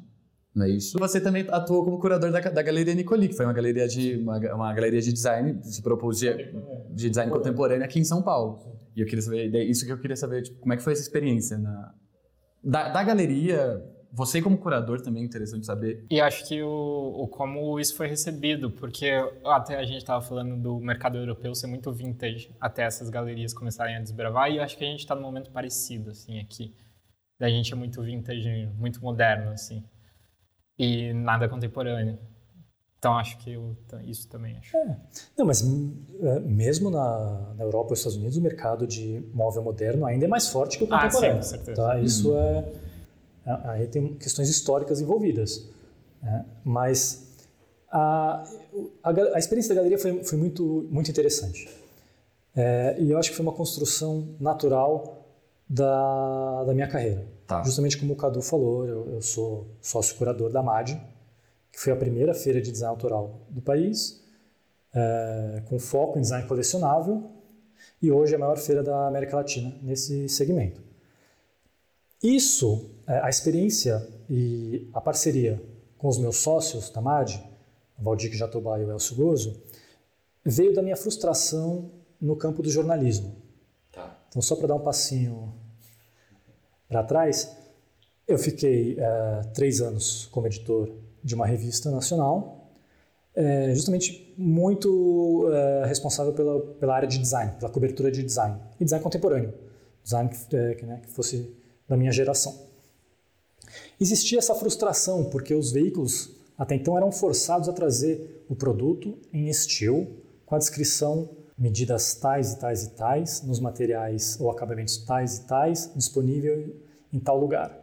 não é isso? Você também atuou como curador da, da Galeria Nicoli, que foi uma galeria de, uma, uma galeria de design, se propôs de, de design contemporâneo aqui em São Paulo. E eu queria saber, isso que eu queria saber, tipo, como é que foi essa experiência na, da, da galeria, você como curador também é interessante saber. E acho que o, o, como isso foi recebido, porque até a gente estava falando do mercado europeu ser muito vintage, até essas galerias começarem a desbravar, e eu acho que a gente está num momento parecido, assim, aqui. Da gente é muito vintage, muito moderno, assim, e nada contemporâneo. Então acho que eu, isso também acho. É. Não, mas é, mesmo na, na Europa e nos Estados Unidos, o mercado de móvel moderno ainda é mais forte que o contemporâneo. Ah, sim, com certeza. Tá? Isso uhum. é Aí tem questões históricas envolvidas. Né? Mas a, a, a, experiência da galeria foi, foi muito, muito interessante. É, e eu acho que foi uma construção natural da, da minha carreira. Tá. Justamente como o Cadu falou, eu, eu sou sócio curador da MAD, que foi a primeira feira de design autoral do país, é, com foco em design colecionável, e hoje é a maior feira da América Latina nesse segmento. Isso, é, a experiência e a parceria com os meus sócios da MAD, Valdir Jatobá e o Elcio Gozo, veio da minha frustração no campo do jornalismo. Tá. Então, só para dar um passinho para trás, eu fiquei é, três anos como editor de uma revista nacional, é, justamente muito é, responsável pela, pela área de design, pela cobertura de design, e design contemporâneo, design que, que, né, que fosse da minha geração. Existia essa frustração, porque os veículos até então eram forçados a trazer o produto em estilo, com a descrição medidas tais e tais e tais, nos materiais ou acabamentos tais e tais, disponível em tal lugar.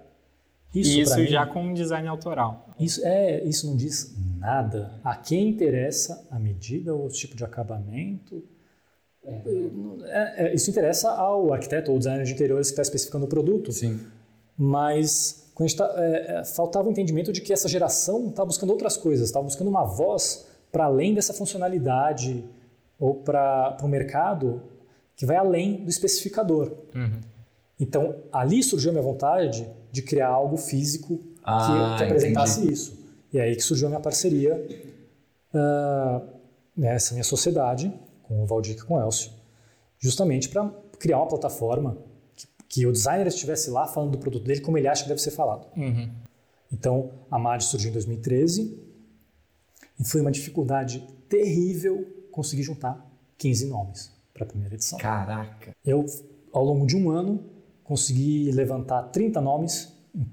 Isso, e isso mim, já com um design autoral. Isso, é, isso não diz nada. A quem interessa a medida ou o tipo de acabamento, é, é, isso interessa ao arquiteto ou designer de interiores que está especificando o produto. Sim. Mas quando tá, é, é, faltava o entendimento de que essa geração estava buscando outras coisas, estava buscando uma voz para além dessa funcionalidade ou para o mercado que vai além do especificador. Uhum. Então, ali surgiu a minha vontade de criar algo físico ah, que, que, apresentasse entendi. isso. E é aí que surgiu a minha parceria uh, nessa minha sociedade, com o Valdir e com o Elcio, justamente para criar uma plataforma que, que, o designer estivesse lá falando do produto dele como ele acha que deve ser falado. Uhum. Então, a MAD surgiu em 2013 e foi uma dificuldade terrível conseguir juntar 15 nomes para a primeira edição. Caraca! Eu, ao longo de um ano, consegui levantar 30 nomes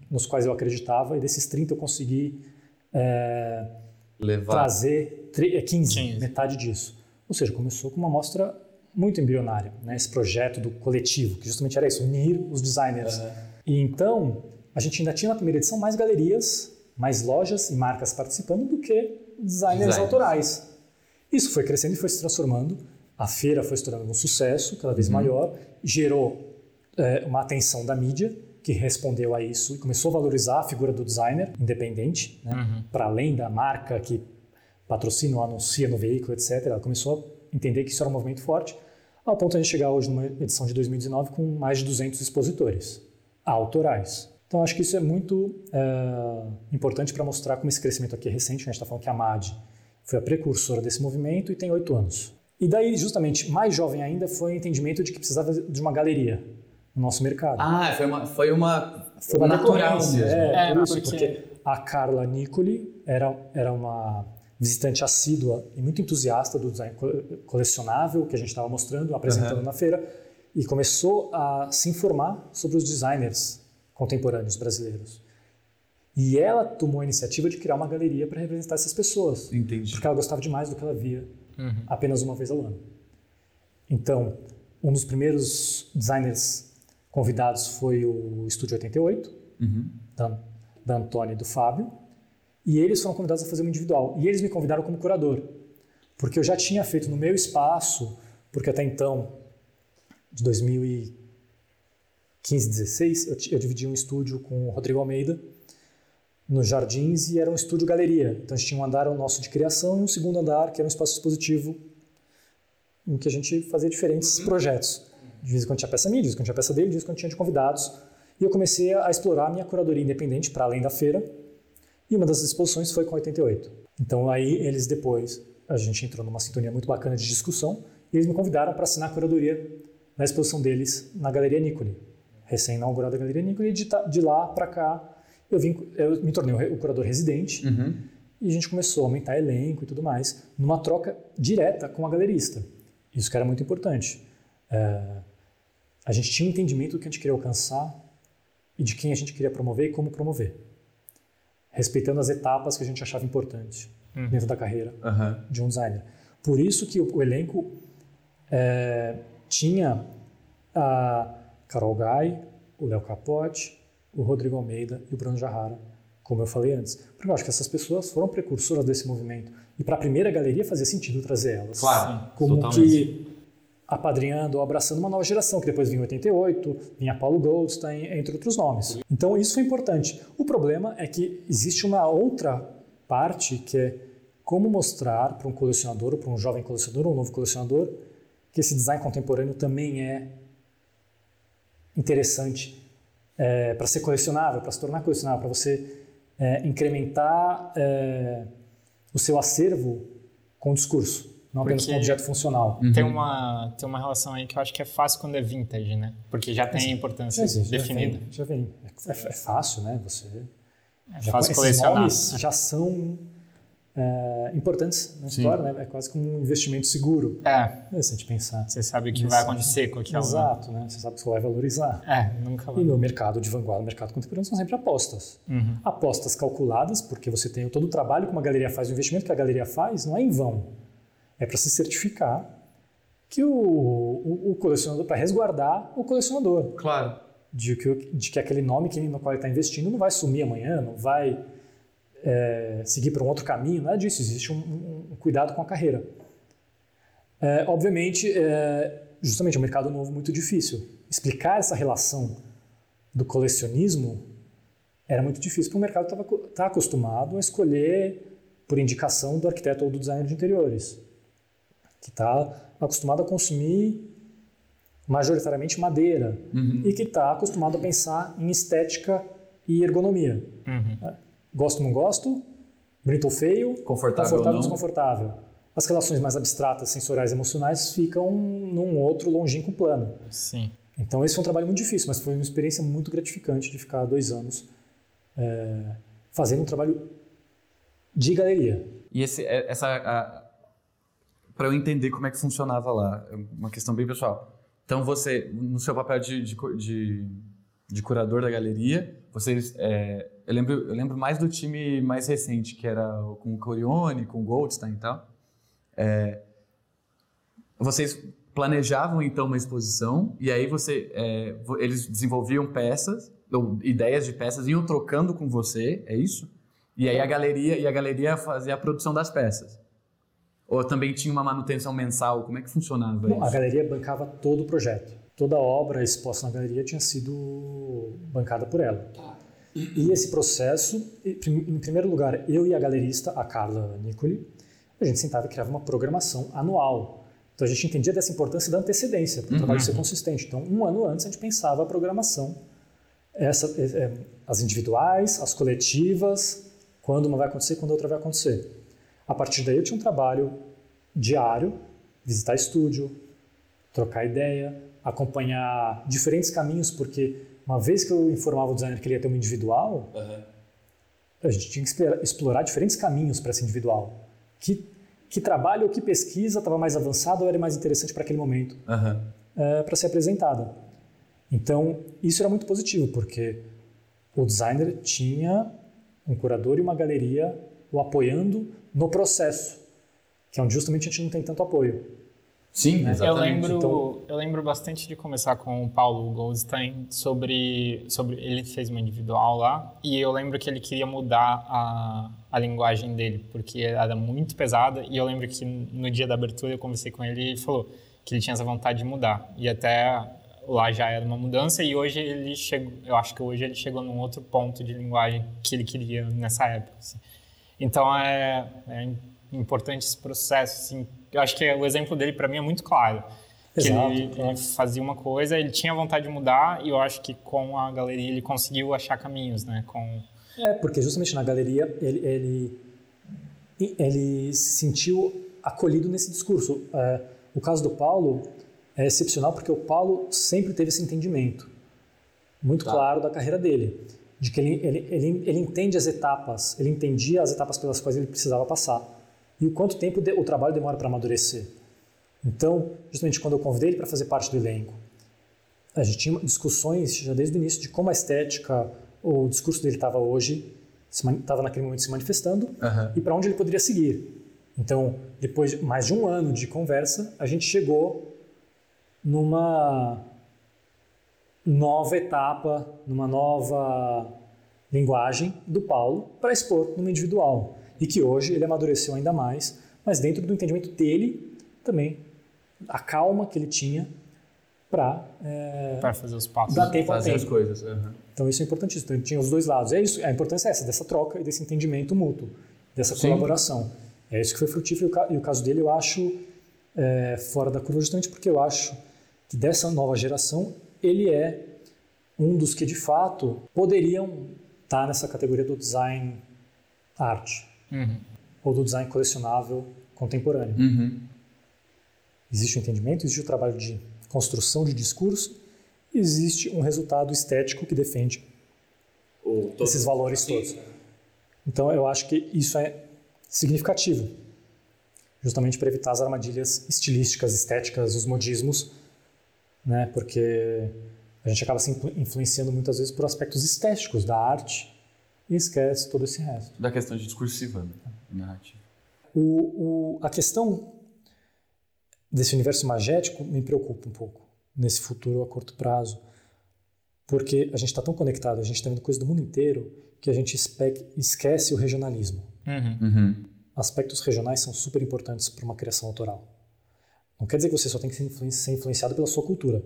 nos quais eu acreditava e desses 30 eu consegui é, trazer 15, 15, metade disso. Ou seja, começou com uma amostra muito embrionária, né? esse projeto do coletivo, que justamente era isso, unir os designers. Uhum. E então, a gente ainda tinha na primeira edição mais galerias, mais lojas e marcas participando do que designers Design. autorais. Isso foi crescendo e foi se transformando. A feira foi se tornando um sucesso cada vez uhum. maior, gerou é, uma atenção da mídia que respondeu a isso e começou a valorizar a figura do designer independente, né? uhum. para além da marca que patrocina ou anuncia no veículo, etc. Ela começou a entender que isso era um movimento forte, ao ponto de a gente chegar hoje numa edição de 2019 com mais de 200 expositores autorais. Então, acho que isso é muito é, importante para mostrar como esse crescimento aqui é recente. A gente está falando que a MAD foi a precursora desse movimento e tem oito anos. E daí, justamente, mais jovem ainda foi o entendimento de que precisava de uma galeria no nosso mercado. Ah, foi uma, foi uma, foi uma natural mesmo. É, é por isso, porque... porque a Carla Nicoli era, era uma visitante assídua e muito entusiasta do design colecionável que a gente estava mostrando, apresentando uhum. na feira, e começou a se informar sobre os designers contemporâneos brasileiros. E ela tomou a iniciativa de criar uma galeria para representar essas pessoas. Entendi. Porque ela gostava demais do que ela via uhum. apenas uma vez ao ano. Então, um dos primeiros designers convidados foi o Estúdio 88, uhum. da, da Antônia e do Fábio. E eles foram convidados a fazer uma individual. E eles me convidaram como curador. Porque eu já tinha feito no meu espaço, porque até então, de 2015, 16, eu, eu dividi um estúdio com o Rodrigo Almeida, nos jardins e era um estúdio galeria. Então a gente tinha um andar nosso de criação e um segundo andar que era um espaço expositivo em que a gente fazia diferentes uhum. projetos. De vez em quando tinha peça minha, de vez em quando tinha peça dele, de vez em quando tinha de convidados. E eu comecei a explorar a minha curadoria independente para além da feira. E uma das exposições foi com 88. Então aí eles depois, a gente entrou numa sintonia muito bacana de discussão e eles me convidaram para assinar a curadoria na exposição deles na Galeria Nicoli, recém-inaugurada Galeria Nicoli. E de, de lá para cá eu, vim, eu me tornei o curador residente uhum. e a gente começou a aumentar elenco e tudo mais, numa troca direta com a galerista. Isso que era muito importante. É, a gente tinha um entendimento do que a gente queria alcançar e de quem a gente queria promover e como promover, respeitando as etapas que a gente achava importantes uhum. dentro da carreira uhum. de um designer. Por isso que o, o elenco é, tinha a Carol Gai, o Léo Capote, o Rodrigo Almeida e o Bruno Jarrara, como eu falei antes. Porque eu acho que essas pessoas foram precursoras desse movimento. E para a primeira galeria fazia sentido trazer elas. Claro, como totalmente. que apadrinhando ou abraçando uma nova geração, que depois vinha 88, vinha Paulo Goldstein, entre outros nomes. Então isso foi importante. O problema é que existe uma outra parte que é como mostrar para um colecionador, ou para um jovem colecionador, ou um novo colecionador, que esse design contemporâneo também é interessante é, para ser colecionável, para se tornar colecionável, para você é, incrementar é, o seu acervo com o discurso, não Porque apenas com o objeto funcional. Tem, uhum. uma, tem uma relação aí que eu acho que é fácil quando é vintage, né? Porque já tem a importância já definida. Já vem, já vem. É, é, fácil, né? Você é fácil colecionar. já são é, importantes na Sim. história, né? É quase como um investimento seguro. É. Se a gente pensar. Você sabe o que vai acontecer com aquilo. Né? Exato, né? Você sabe que você vai valorizar. É, nunca vai. E no mercado de vanguarda, no mercado contemporâneo, são sempre apostas. Uhum. Apostas calculadas, porque você tem todo o trabalho que uma galeria faz, o investimento que a galeria faz, não é em vão. É para se certificar que o, o, o colecionador, para resguardar o colecionador. Claro. De que, de que aquele nome que, no qual ele está investindo não vai sumir amanhã, não vai é, seguir para um outro caminho, nada disso, existe um, um cuidado com a carreira. É, obviamente, é, justamente, é um mercado novo muito difícil. Explicar essa relação do colecionismo era muito difícil, porque o mercado estava tá acostumado a escolher por indicação do arquiteto ou do designer de interiores, que está acostumado a consumir majoritariamente madeira uhum. e que está acostumado a pensar em estética e ergonomia. Uhum. Gosto ou não gosto? Bonito ou feio? Confortável, confortável ou desconfortável? As relações mais abstratas, sensoriais e emocionais ficam num outro longínquo plano. Sim. Então esse foi um trabalho muito difícil, mas foi uma experiência muito gratificante de ficar dois anos é, fazendo um trabalho de galeria. E esse, é, essa, para eu entender como é que funcionava lá, é uma questão bem pessoal. Então você, no seu papel de, de, de, de curador da galeria, vocês é, eu lembro, eu lembro mais do time mais recente, que era com o Corione, com o Goldstein e tal. É, vocês planejavam então uma exposição e aí você, é, eles desenvolviam peças, ou ideias de peças, iam trocando com você, é isso? E aí a galeria e a galeria fazia a produção das peças. Ou também tinha uma manutenção mensal? Como é que funcionava Não, isso? A galeria bancava todo o projeto. Toda a obra exposta na galeria tinha sido bancada por ela. E esse processo, em primeiro lugar, eu e a galerista, a Carla Nicoli, a gente sentava e criava uma programação anual. Então a gente entendia dessa importância da antecedência, para o uhum. trabalho ser consistente. Então, um ano antes a gente pensava a programação, essa, é, as individuais, as coletivas, quando uma vai acontecer, quando a outra vai acontecer. A partir daí eu tinha um trabalho diário, visitar estúdio, trocar ideia, acompanhar diferentes caminhos, porque uma vez que eu informava o designer que ele ia ter uma individual, uhum. a gente tinha que explorar diferentes caminhos para essa individual. Que, que trabalho ou que pesquisa estava mais avançado ou era mais interessante para aquele momento uhum. é, para ser apresentada. Então, isso era muito positivo, porque o designer tinha um curador e uma galeria o apoiando no processo, que é onde justamente a gente não tem tanto apoio. Sim, né? exatamente. Eu lembro, então... eu lembro bastante de começar com o Paulo Goldstein sobre, sobre ele fez uma individual lá e eu lembro que ele queria mudar a, a linguagem dele porque era muito pesada e eu lembro que no dia da abertura eu conversei com ele e ele falou que ele tinha essa vontade de mudar e até lá já era uma mudança e hoje ele chegou, eu acho que hoje ele chegou num outro ponto de linguagem que ele queria nessa época. Assim. Então é, é, importante esse processo. Assim. Eu acho que o exemplo dele para mim é muito claro. Exato, ele, claro. ele, fazia uma coisa, ele tinha vontade de mudar e eu acho que com a galeria ele conseguiu achar caminhos, né? Com... É, porque justamente na galeria ele, ele, ele se sentiu acolhido nesse discurso. É, o caso do Paulo é excepcional porque o Paulo sempre teve esse entendimento muito tá. claro da carreira dele, de que ele, ele, ele, ele entende as etapas, ele entendia as etapas pelas quais ele precisava passar e o quanto tempo o trabalho demora para amadurecer. Então, justamente quando eu convidei ele para fazer parte do elenco, a gente tinha discussões já desde o início de como a estética, o discurso dele estava hoje, estava naquele momento se manifestando uhum. e para onde ele poderia seguir. Então, depois de mais de um ano de conversa, a gente chegou numa nova etapa, numa nova linguagem do Paulo para expor no individual. E que hoje ele amadureceu ainda mais, mas dentro do entendimento dele também, a calma que ele tinha para é, para fazer os passos, dar tempo fazer tempo. as coisas. Uhum. Então isso é importantíssimo. Então, ele tinha os dois lados. É isso. A importância é essa dessa troca e desse entendimento mútuo, dessa Sim. colaboração. É isso que foi frutífero e o caso dele eu acho é, fora da curva justamente porque eu acho que dessa nova geração ele é um dos que de fato poderiam estar nessa categoria do design arte uhum. ou do design colecionável contemporâneo. Uhum. Existe o um entendimento, existe o um trabalho de construção de discurso, existe um resultado estético que defende esses valores todos. Então eu acho que isso é significativo, justamente para evitar as armadilhas estilísticas, estéticas, os modismos, né? Porque a gente acaba se influenciando muitas vezes por aspectos estéticos da arte e esquece todo esse resto. Da questão de discursiva, né? narrativa. O, o, a questão desse universo magético me preocupa um pouco nesse futuro a curto prazo, porque a gente está tão conectado, a gente está vendo coisa do mundo inteiro que a gente esquece o regionalismo. Uhum. Uhum. Aspectos regionais são super importantes para uma criação autoral. Não quer dizer que você só tem que ser influenciado pela sua cultura,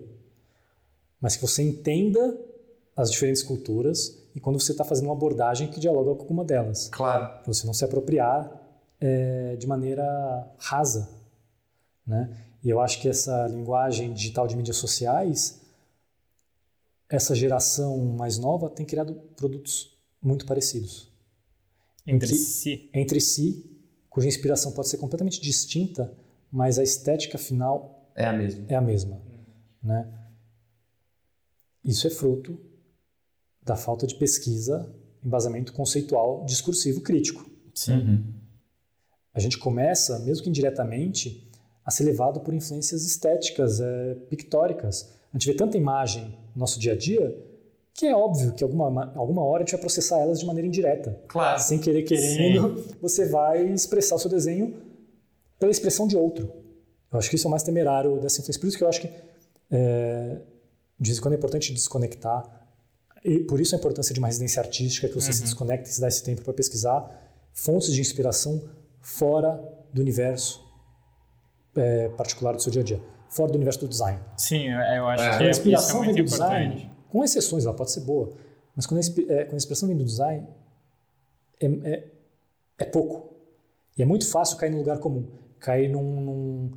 mas que você entenda as diferentes culturas e quando você está fazendo uma abordagem que dialoga com alguma delas. Claro. Para você não se apropriar é, de maneira rasa. Né? E eu acho que essa linguagem digital de mídias sociais, essa geração mais nova tem criado produtos muito parecidos. Entre que, si. Entre si, cuja inspiração pode ser completamente distinta, mas a estética final é a mesma. É a mesma né? Isso é fruto da falta de pesquisa, embasamento conceitual, discursivo, crítico. Sim. Uhum. A gente começa, mesmo que indiretamente, a ser levado por influências estéticas, é, pictóricas. A gente vê tanta imagem no nosso dia a dia que é óbvio que alguma, alguma hora a gente vai processar elas de maneira indireta. Claro. Sem querer querendo, Sim. você vai expressar o seu desenho pela expressão de outro. Eu acho que isso é o mais temerário dessa influência. Por isso que eu acho que é, de vez em quando é importante desconectar. E por isso a importância de uma residência artística, que você uhum. se desconecta e se dá esse tempo para pesquisar fontes de inspiração fora do universo é, particular do seu dia a dia, fora do universo do design. Sim, eu acho é. que a inspiração vem do design, com exceções, ela pode ser boa, mas quando a, é, quando a expressão vem do design, é, é, é, pouco. E é muito fácil cair no lugar comum, cair num, num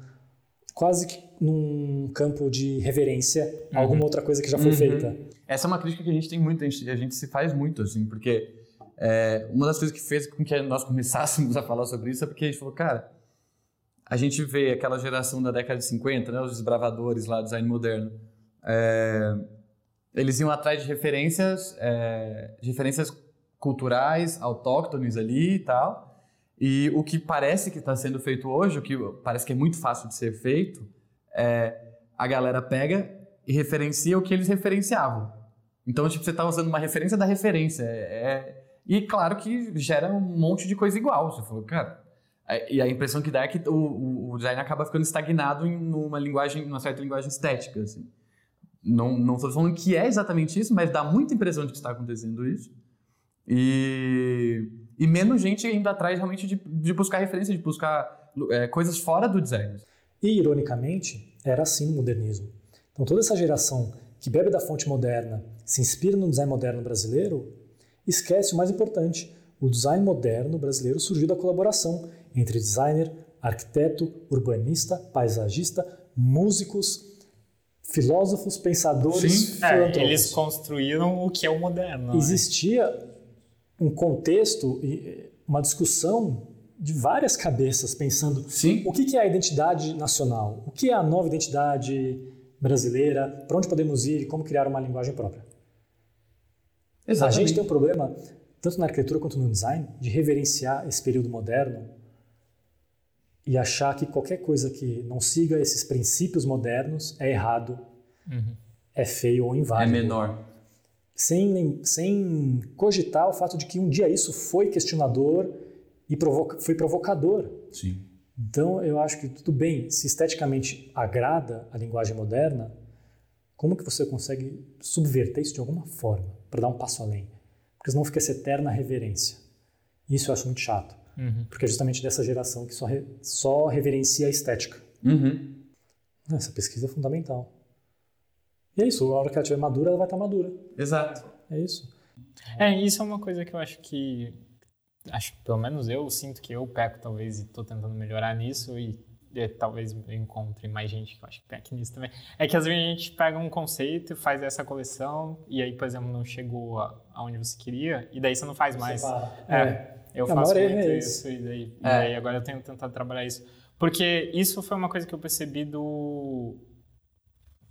quase que num campo de reverência a uhum. alguma outra coisa que já foi uhum. feita. Essa é uma crítica que a gente tem muito, a gente, a gente se faz muito, assim, porque é, uma das coisas que fez com que nós começássemos a falar sobre isso é porque a gente falou, cara, a gente vê aquela geração da década de 50, né, os desbravadores lá design moderno, é, eles iam atrás de referências, é, de referências culturais, autóctones ali e tal. E o que parece que está sendo feito hoje, o que parece que é muito fácil de ser feito, é a galera pega e referencia o que eles referenciavam. Então, tipo, você está usando uma referência da referência. É, é, e claro que gera um monte de coisa igual. Você falou, cara, e a impressão que dá é que o, o design acaba ficando estagnado em uma linguagem, numa certa linguagem estética, assim. Não, não estou falando que é exatamente isso, mas dá muita impressão de que está acontecendo isso. E, e menos gente indo atrás realmente de, de buscar referência, de buscar é, coisas fora do design. E, ironicamente, era assim no modernismo. Então toda essa geração que bebe da fonte moderna, se inspira no design moderno brasileiro, esquece o mais importante. O design moderno brasileiro surgiu da colaboração entre designer, arquiteto, urbanista, paisagista, músicos, filósofos, pensadores, Sim, é, eles construíram o que é o moderno. Né? Existia? Um contexto, uma discussão de várias cabeças pensando Sim. o que é a identidade nacional, o que é a nova identidade brasileira, para onde podemos ir e como criar uma linguagem própria. Exatamente. A gente tem um problema, tanto na arquitetura quanto no design, de reverenciar esse período moderno e achar que qualquer coisa que não siga esses princípios modernos é errado, uhum. é feio ou inválido. É menor. Sem, sem cogitar o fato de que um dia isso foi questionador e provoca, foi provocador. Sim. Então, eu acho que tudo bem, se esteticamente agrada a linguagem moderna, como que você consegue subverter isso de alguma forma, para dar um passo além? Porque senão fica essa eterna reverência. Isso eu acho muito chato, uhum. porque é justamente dessa geração que só, re, só reverencia a estética. Uhum. Essa pesquisa é fundamental. E é isso, a hora que ela estiver madura, ela vai estar madura. Exato. É isso. É, isso é uma coisa que eu acho que acho que pelo menos eu sinto que eu peco talvez e estou tentando melhorar nisso e, e talvez eu encontre mais gente que eu acho que peca nisso também. É que às vezes a gente pega um conceito, faz essa coleção e aí, por exemplo, não chegou aonde você queria e daí você não faz mais. É, é, eu faço muito é isso e daí, e daí agora eu tenho tentado trabalhar isso. Porque isso foi uma coisa que eu percebi do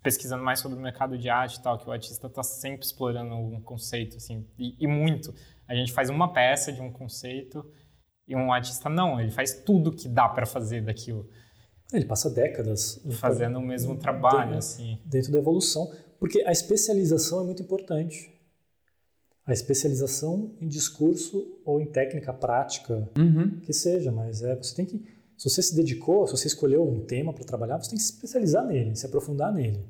pesquisando mais sobre o mercado de arte e tal, que o artista está sempre explorando um conceito, assim, e, e, muito. A gente faz uma peça de um conceito e um artista não, ele faz tudo que dá para fazer daquilo. Ele passa décadas fazendo o mesmo trabalho, dentro, assim. Dentro da evolução, porque a especialização é muito importante. A especialização em discurso ou em técnica prática, uhum. que seja, mas é, você tem que se você se dedicou, se você escolheu um tema para trabalhar, você tem que se especializar nele, se aprofundar nele.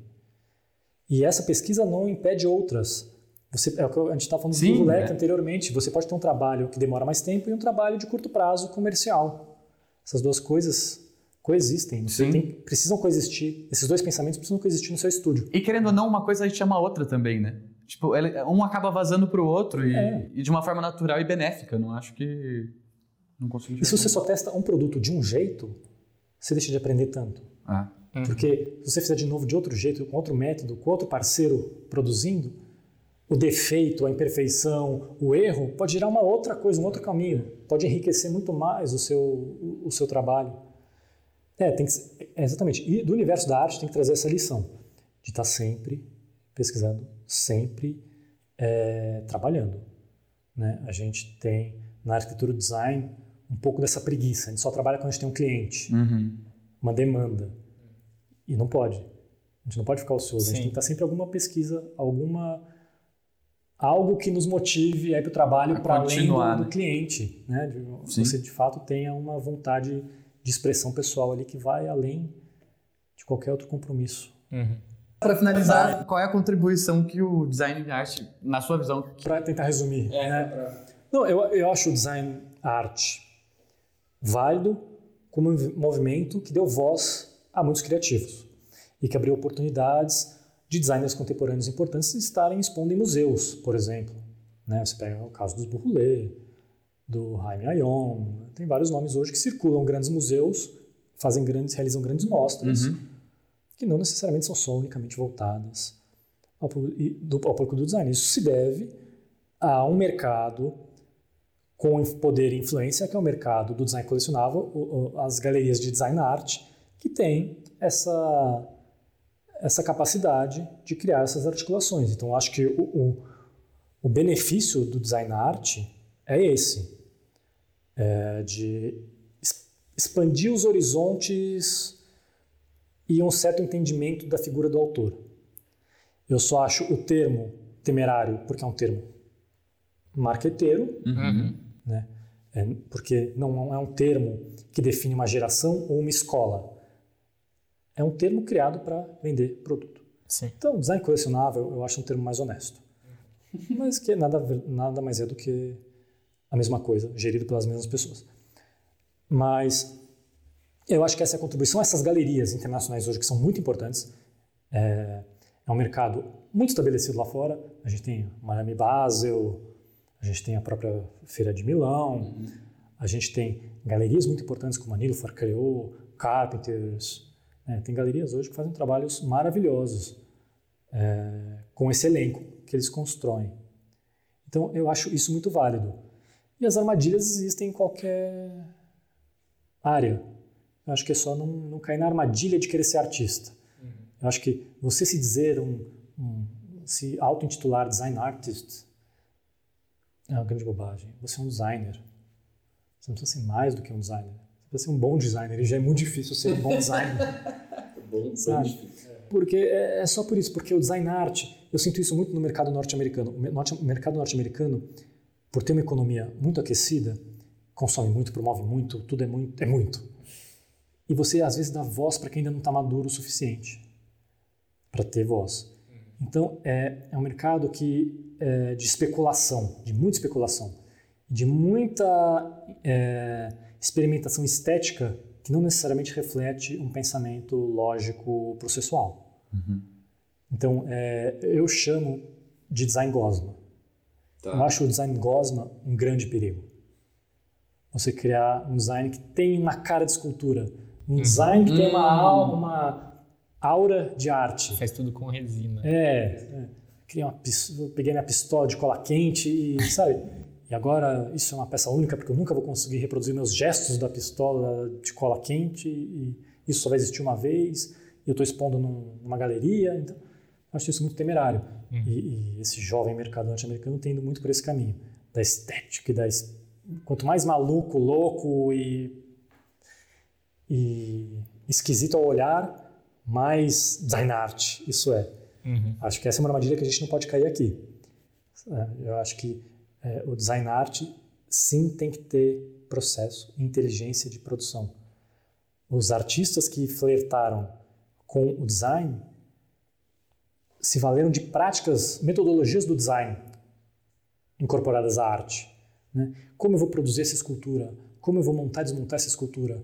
E essa pesquisa não impede outras. Você, é o que a gente estava falando Sim, do Google é. anteriormente. Você pode ter um trabalho que demora mais tempo e um trabalho de curto prazo comercial. Essas duas coisas coexistem. Tem, precisam coexistir. Esses dois pensamentos precisam coexistir no seu estúdio. E querendo ou não, uma coisa a gente chama a outra também, né? Tipo, um acaba vazando para o outro e, é. e, de uma forma natural e benéfica. Não acho que não consigo. E se você só testa um produto de um jeito, você deixa de aprender tanto. Ah. Uhum. Porque se você fizer de novo de outro jeito, com outro método, com outro parceiro produzindo, o defeito, a imperfeição, o erro pode gerar uma outra coisa, um outro caminho. Pode enriquecer muito mais o seu, o, o seu trabalho. É, tem que, é, exatamente. E do universo da arte tem que trazer essa lição de estar sempre pesquisando, sempre é, trabalhando. Né? A gente tem na arquitetura design um pouco dessa preguiça. A gente só trabalha quando a gente tem um cliente, uhum. uma demanda. E não pode. A gente não pode ficar ocioso. Sim. A gente tem que estar sempre alguma pesquisa, alguma algo que nos motive aí para o trabalho para além do, do, cliente, né? De, você de fato tenha uma vontade de expressão pessoal ali que vai além de qualquer outro compromisso. Uhum. Para finalizar, qual é a contribuição que o design de arte, na sua visão? Para tentar resumir. É, né? pra... Não, eu, eu acho o design arte válido como um movimento que deu voz a muitos criativos e que abriu oportunidades de designers contemporâneos importantes estarem expondo em museus, por exemplo. Né? Você pega o caso dos Bourroulet, do Jaime Ayon, tem vários nomes hoje que circulam grandes museus, fazem grandes, realizam grandes mostras, uhum. que não necessariamente são só unicamente voltadas ao público do design. Isso se deve a um mercado com poder e influência, que é o mercado do design colecionável, as galerias de design art, que tem essa, essa capacidade de criar essas articulações. Então, acho que o, o, o benefício do design art é esse, é de expandir os horizontes e um certo entendimento da figura do autor. Eu só acho o termo temerário porque é um termo marqueteiro, uhum. É, porque não é um termo que define uma geração ou uma escola. É um termo criado para vender produto. Sim. Então, design colecionável eu acho um termo mais honesto. Mas que nada, nada mais é do que a mesma coisa, gerido pelas mesmas pessoas. Mas eu acho que essa é a contribuição, essas galerias internacionais hoje que são muito importantes, É, é um mercado muito estabelecido lá fora. A gente tem Miami Basel, a gente tem a própria Feira de Milão, uhum. a gente tem galerias muito importantes como a Nilo Farcreou, Carpenters. Né? Tem galerias hoje que fazem trabalhos maravilhosos é, com esse elenco que eles constroem. Então eu acho isso muito válido. E as armadilhas existem em qualquer área. Eu acho que é só não, não cair na armadilha de querer ser artista. Uhum. Eu acho que você se dizer um, um se auto-intitular design artist é uma grande bobagem. Você é um designer. Você não precisa ser mais do que um designer. Você precisa ser um bom designer. E já é muito difícil ser um bom designer. bom, sabe? difícil. Porque é, é só por isso, porque o design art, eu sinto isso muito no mercado norte-americano. O mercado norte-americano, por ter uma economia muito aquecida, consome muito, promove muito, tudo é muito, é muito. E você às vezes dá voz para quem ainda não está maduro o suficiente para ter voz. Então é, é um mercado que é de especulação, de muita especulação, de muita é, experimentação estética que não necessariamente reflete um pensamento lógico processual. Uhum. Então é, eu chamo de design gosma. Tá. Eu acho o design gosma um grande perigo. Você criar um design que tem uma cara de escultura, um uhum. design que tem uma, hum. uma aura de arte. Faz tudo com resina. É. é. Uma, peguei minha pistola de cola quente e, sabe? E agora isso é uma peça única porque eu nunca vou conseguir reproduzir meus gestos da pistola de cola quente e isso só vai existir uma vez. E eu estou expondo num, numa galeria. Então, acho isso muito temerário. Uhum. E, e, esse jovem mercado norte-americano tem indo muito por esse caminho da estética e da quanto mais maluco, louco e, e esquisito ao olhar, mais design art isso é. Uhum. Acho que essa é uma armadilha que a gente não pode cair aqui. É, eu acho que é, o design art sim tem que ter processo, inteligência de produção. Os artistas que flertaram com o design se valeram de práticas, metodologias do design incorporadas à arte. Né? Como eu vou produzir essa escultura? Como eu vou montar e desmontar essa escultura?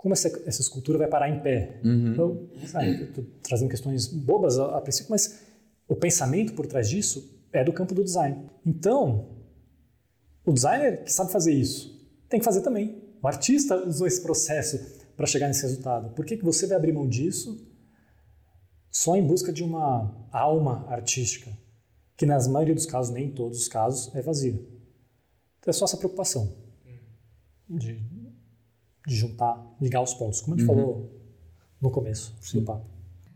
Como essa, essa escultura vai parar em pé. Uhum. Então, sabe, estou trazendo questões bobas a, a, princípio, mas o pensamento por trás disso é do campo do design. Então, o designer que sabe fazer isso tem que fazer também. O artista usou esse processo para chegar nesse resultado. Por que, que você vai abrir mão disso só em busca de uma alma artística, que nas maioria dos casos, nem em todos os casos, é vazia? Então é só essa preocupação de de juntar, ligar os pontos, como a gente uhum. falou no começo Sim. do papo.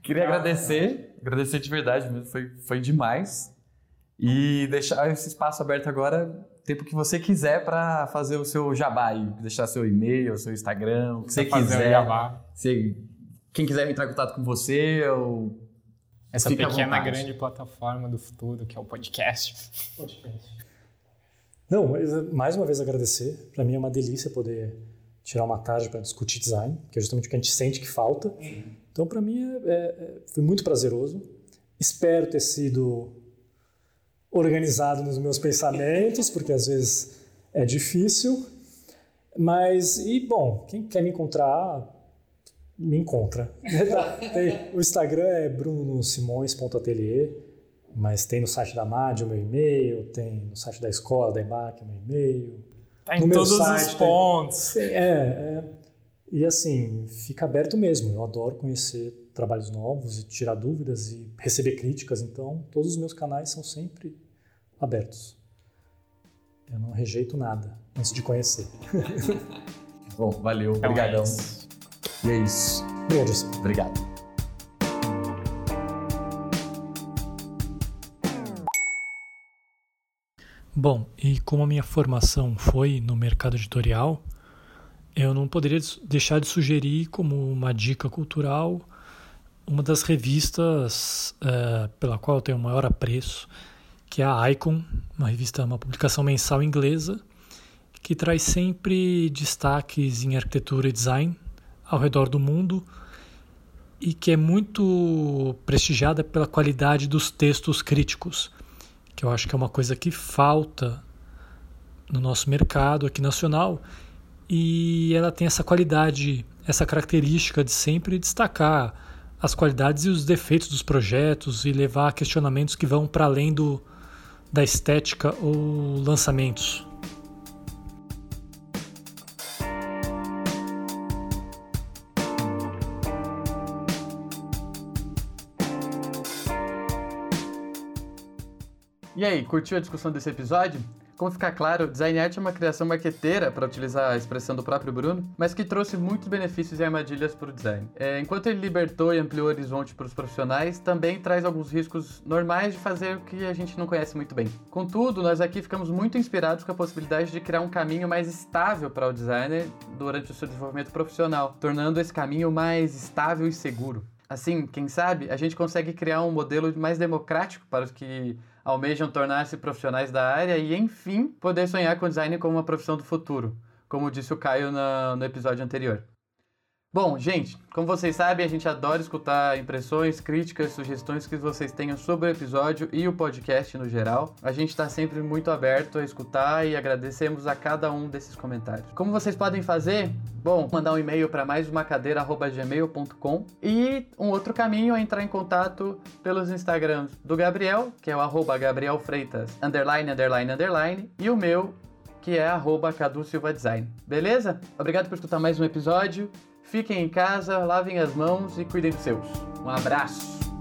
Queria agradecer, agradecer de verdade mesmo, foi, foi demais. E deixar esse espaço aberto agora, tempo que você quiser para fazer o seu jabá aí, deixar seu e-mail, seu Instagram, o que você quiser. Jabá. Você, quem quiser entrar em contato com você ou essa pequena grande plataforma do futuro que é o podcast. Podcast. Não, mais uma vez agradecer. Para mim é uma delícia poder tirar uma tarde para discutir design, que é justamente o que a gente sente que falta. Uhum. Então, para mim, é, é, foi muito prazeroso. Espero ter sido organizado nos meus pensamentos, porque às vezes é difícil. Mas, e bom, quem quer me encontrar, me encontra. o Instagram é brunosimões.atelier, mas tem no site da MAD o meu e-mail, tem no site da escola, da EMAC o meu e-mail, Tá em todos site, os pontos. Tem, é, é, e assim, fica aberto mesmo. Eu adoro conhecer trabalhos novos e tirar dúvidas e receber críticas. Então, todos os meus canais são sempre abertos. Eu não rejeito nada antes de conhecer. Bom, valeu. Então obrigadão. É e é isso. Obrigado. Obrigado. Bom, e como a minha formação foi no mercado editorial, eu não poderia deixar de sugerir como uma dica cultural uma das revistas é, pela qual eu tenho o maior apreço, que é a Icon, uma revista, uma publicação mensal inglesa, que traz sempre destaques em arquitetura e design ao redor do mundo e que é muito prestigiada pela qualidade dos textos críticos que eu acho que é uma coisa que falta no nosso mercado aqui nacional e ela tem essa qualidade, essa característica de sempre destacar as qualidades e os defeitos dos projetos e levar questionamentos que vão para além do, da estética ou lançamentos. E aí, curtiu a discussão desse episódio? Como ficar claro, design art é uma criação marqueteira, para utilizar a expressão do próprio Bruno, mas que trouxe muitos benefícios e armadilhas para o design. É, enquanto ele libertou e ampliou o horizonte para os profissionais, também traz alguns riscos normais de fazer o que a gente não conhece muito bem. Contudo, nós aqui ficamos muito inspirados com a possibilidade de criar um caminho mais estável para o designer durante o seu desenvolvimento profissional, tornando esse caminho mais estável e seguro. Assim, quem sabe, a gente consegue criar um modelo mais democrático para os que almejam tornar-se profissionais da área e, enfim, poder sonhar com design como uma profissão do futuro, como disse o Caio no episódio anterior. Bom, gente, como vocês sabem, a gente adora escutar impressões, críticas, sugestões que vocês tenham sobre o episódio e o podcast no geral. A gente está sempre muito aberto a escutar e agradecemos a cada um desses comentários. Como vocês podem fazer? Bom, mandar um e-mail para mais uma e um outro caminho é entrar em contato pelos Instagrams do Gabriel, que é o arroba Gabriel Freitas, underline, underline, underline, e o meu, que é arroba Cadu Silva Design. Beleza? Obrigado por escutar mais um episódio. Fiquem em casa, lavem as mãos e cuidem dos seus. Um abraço!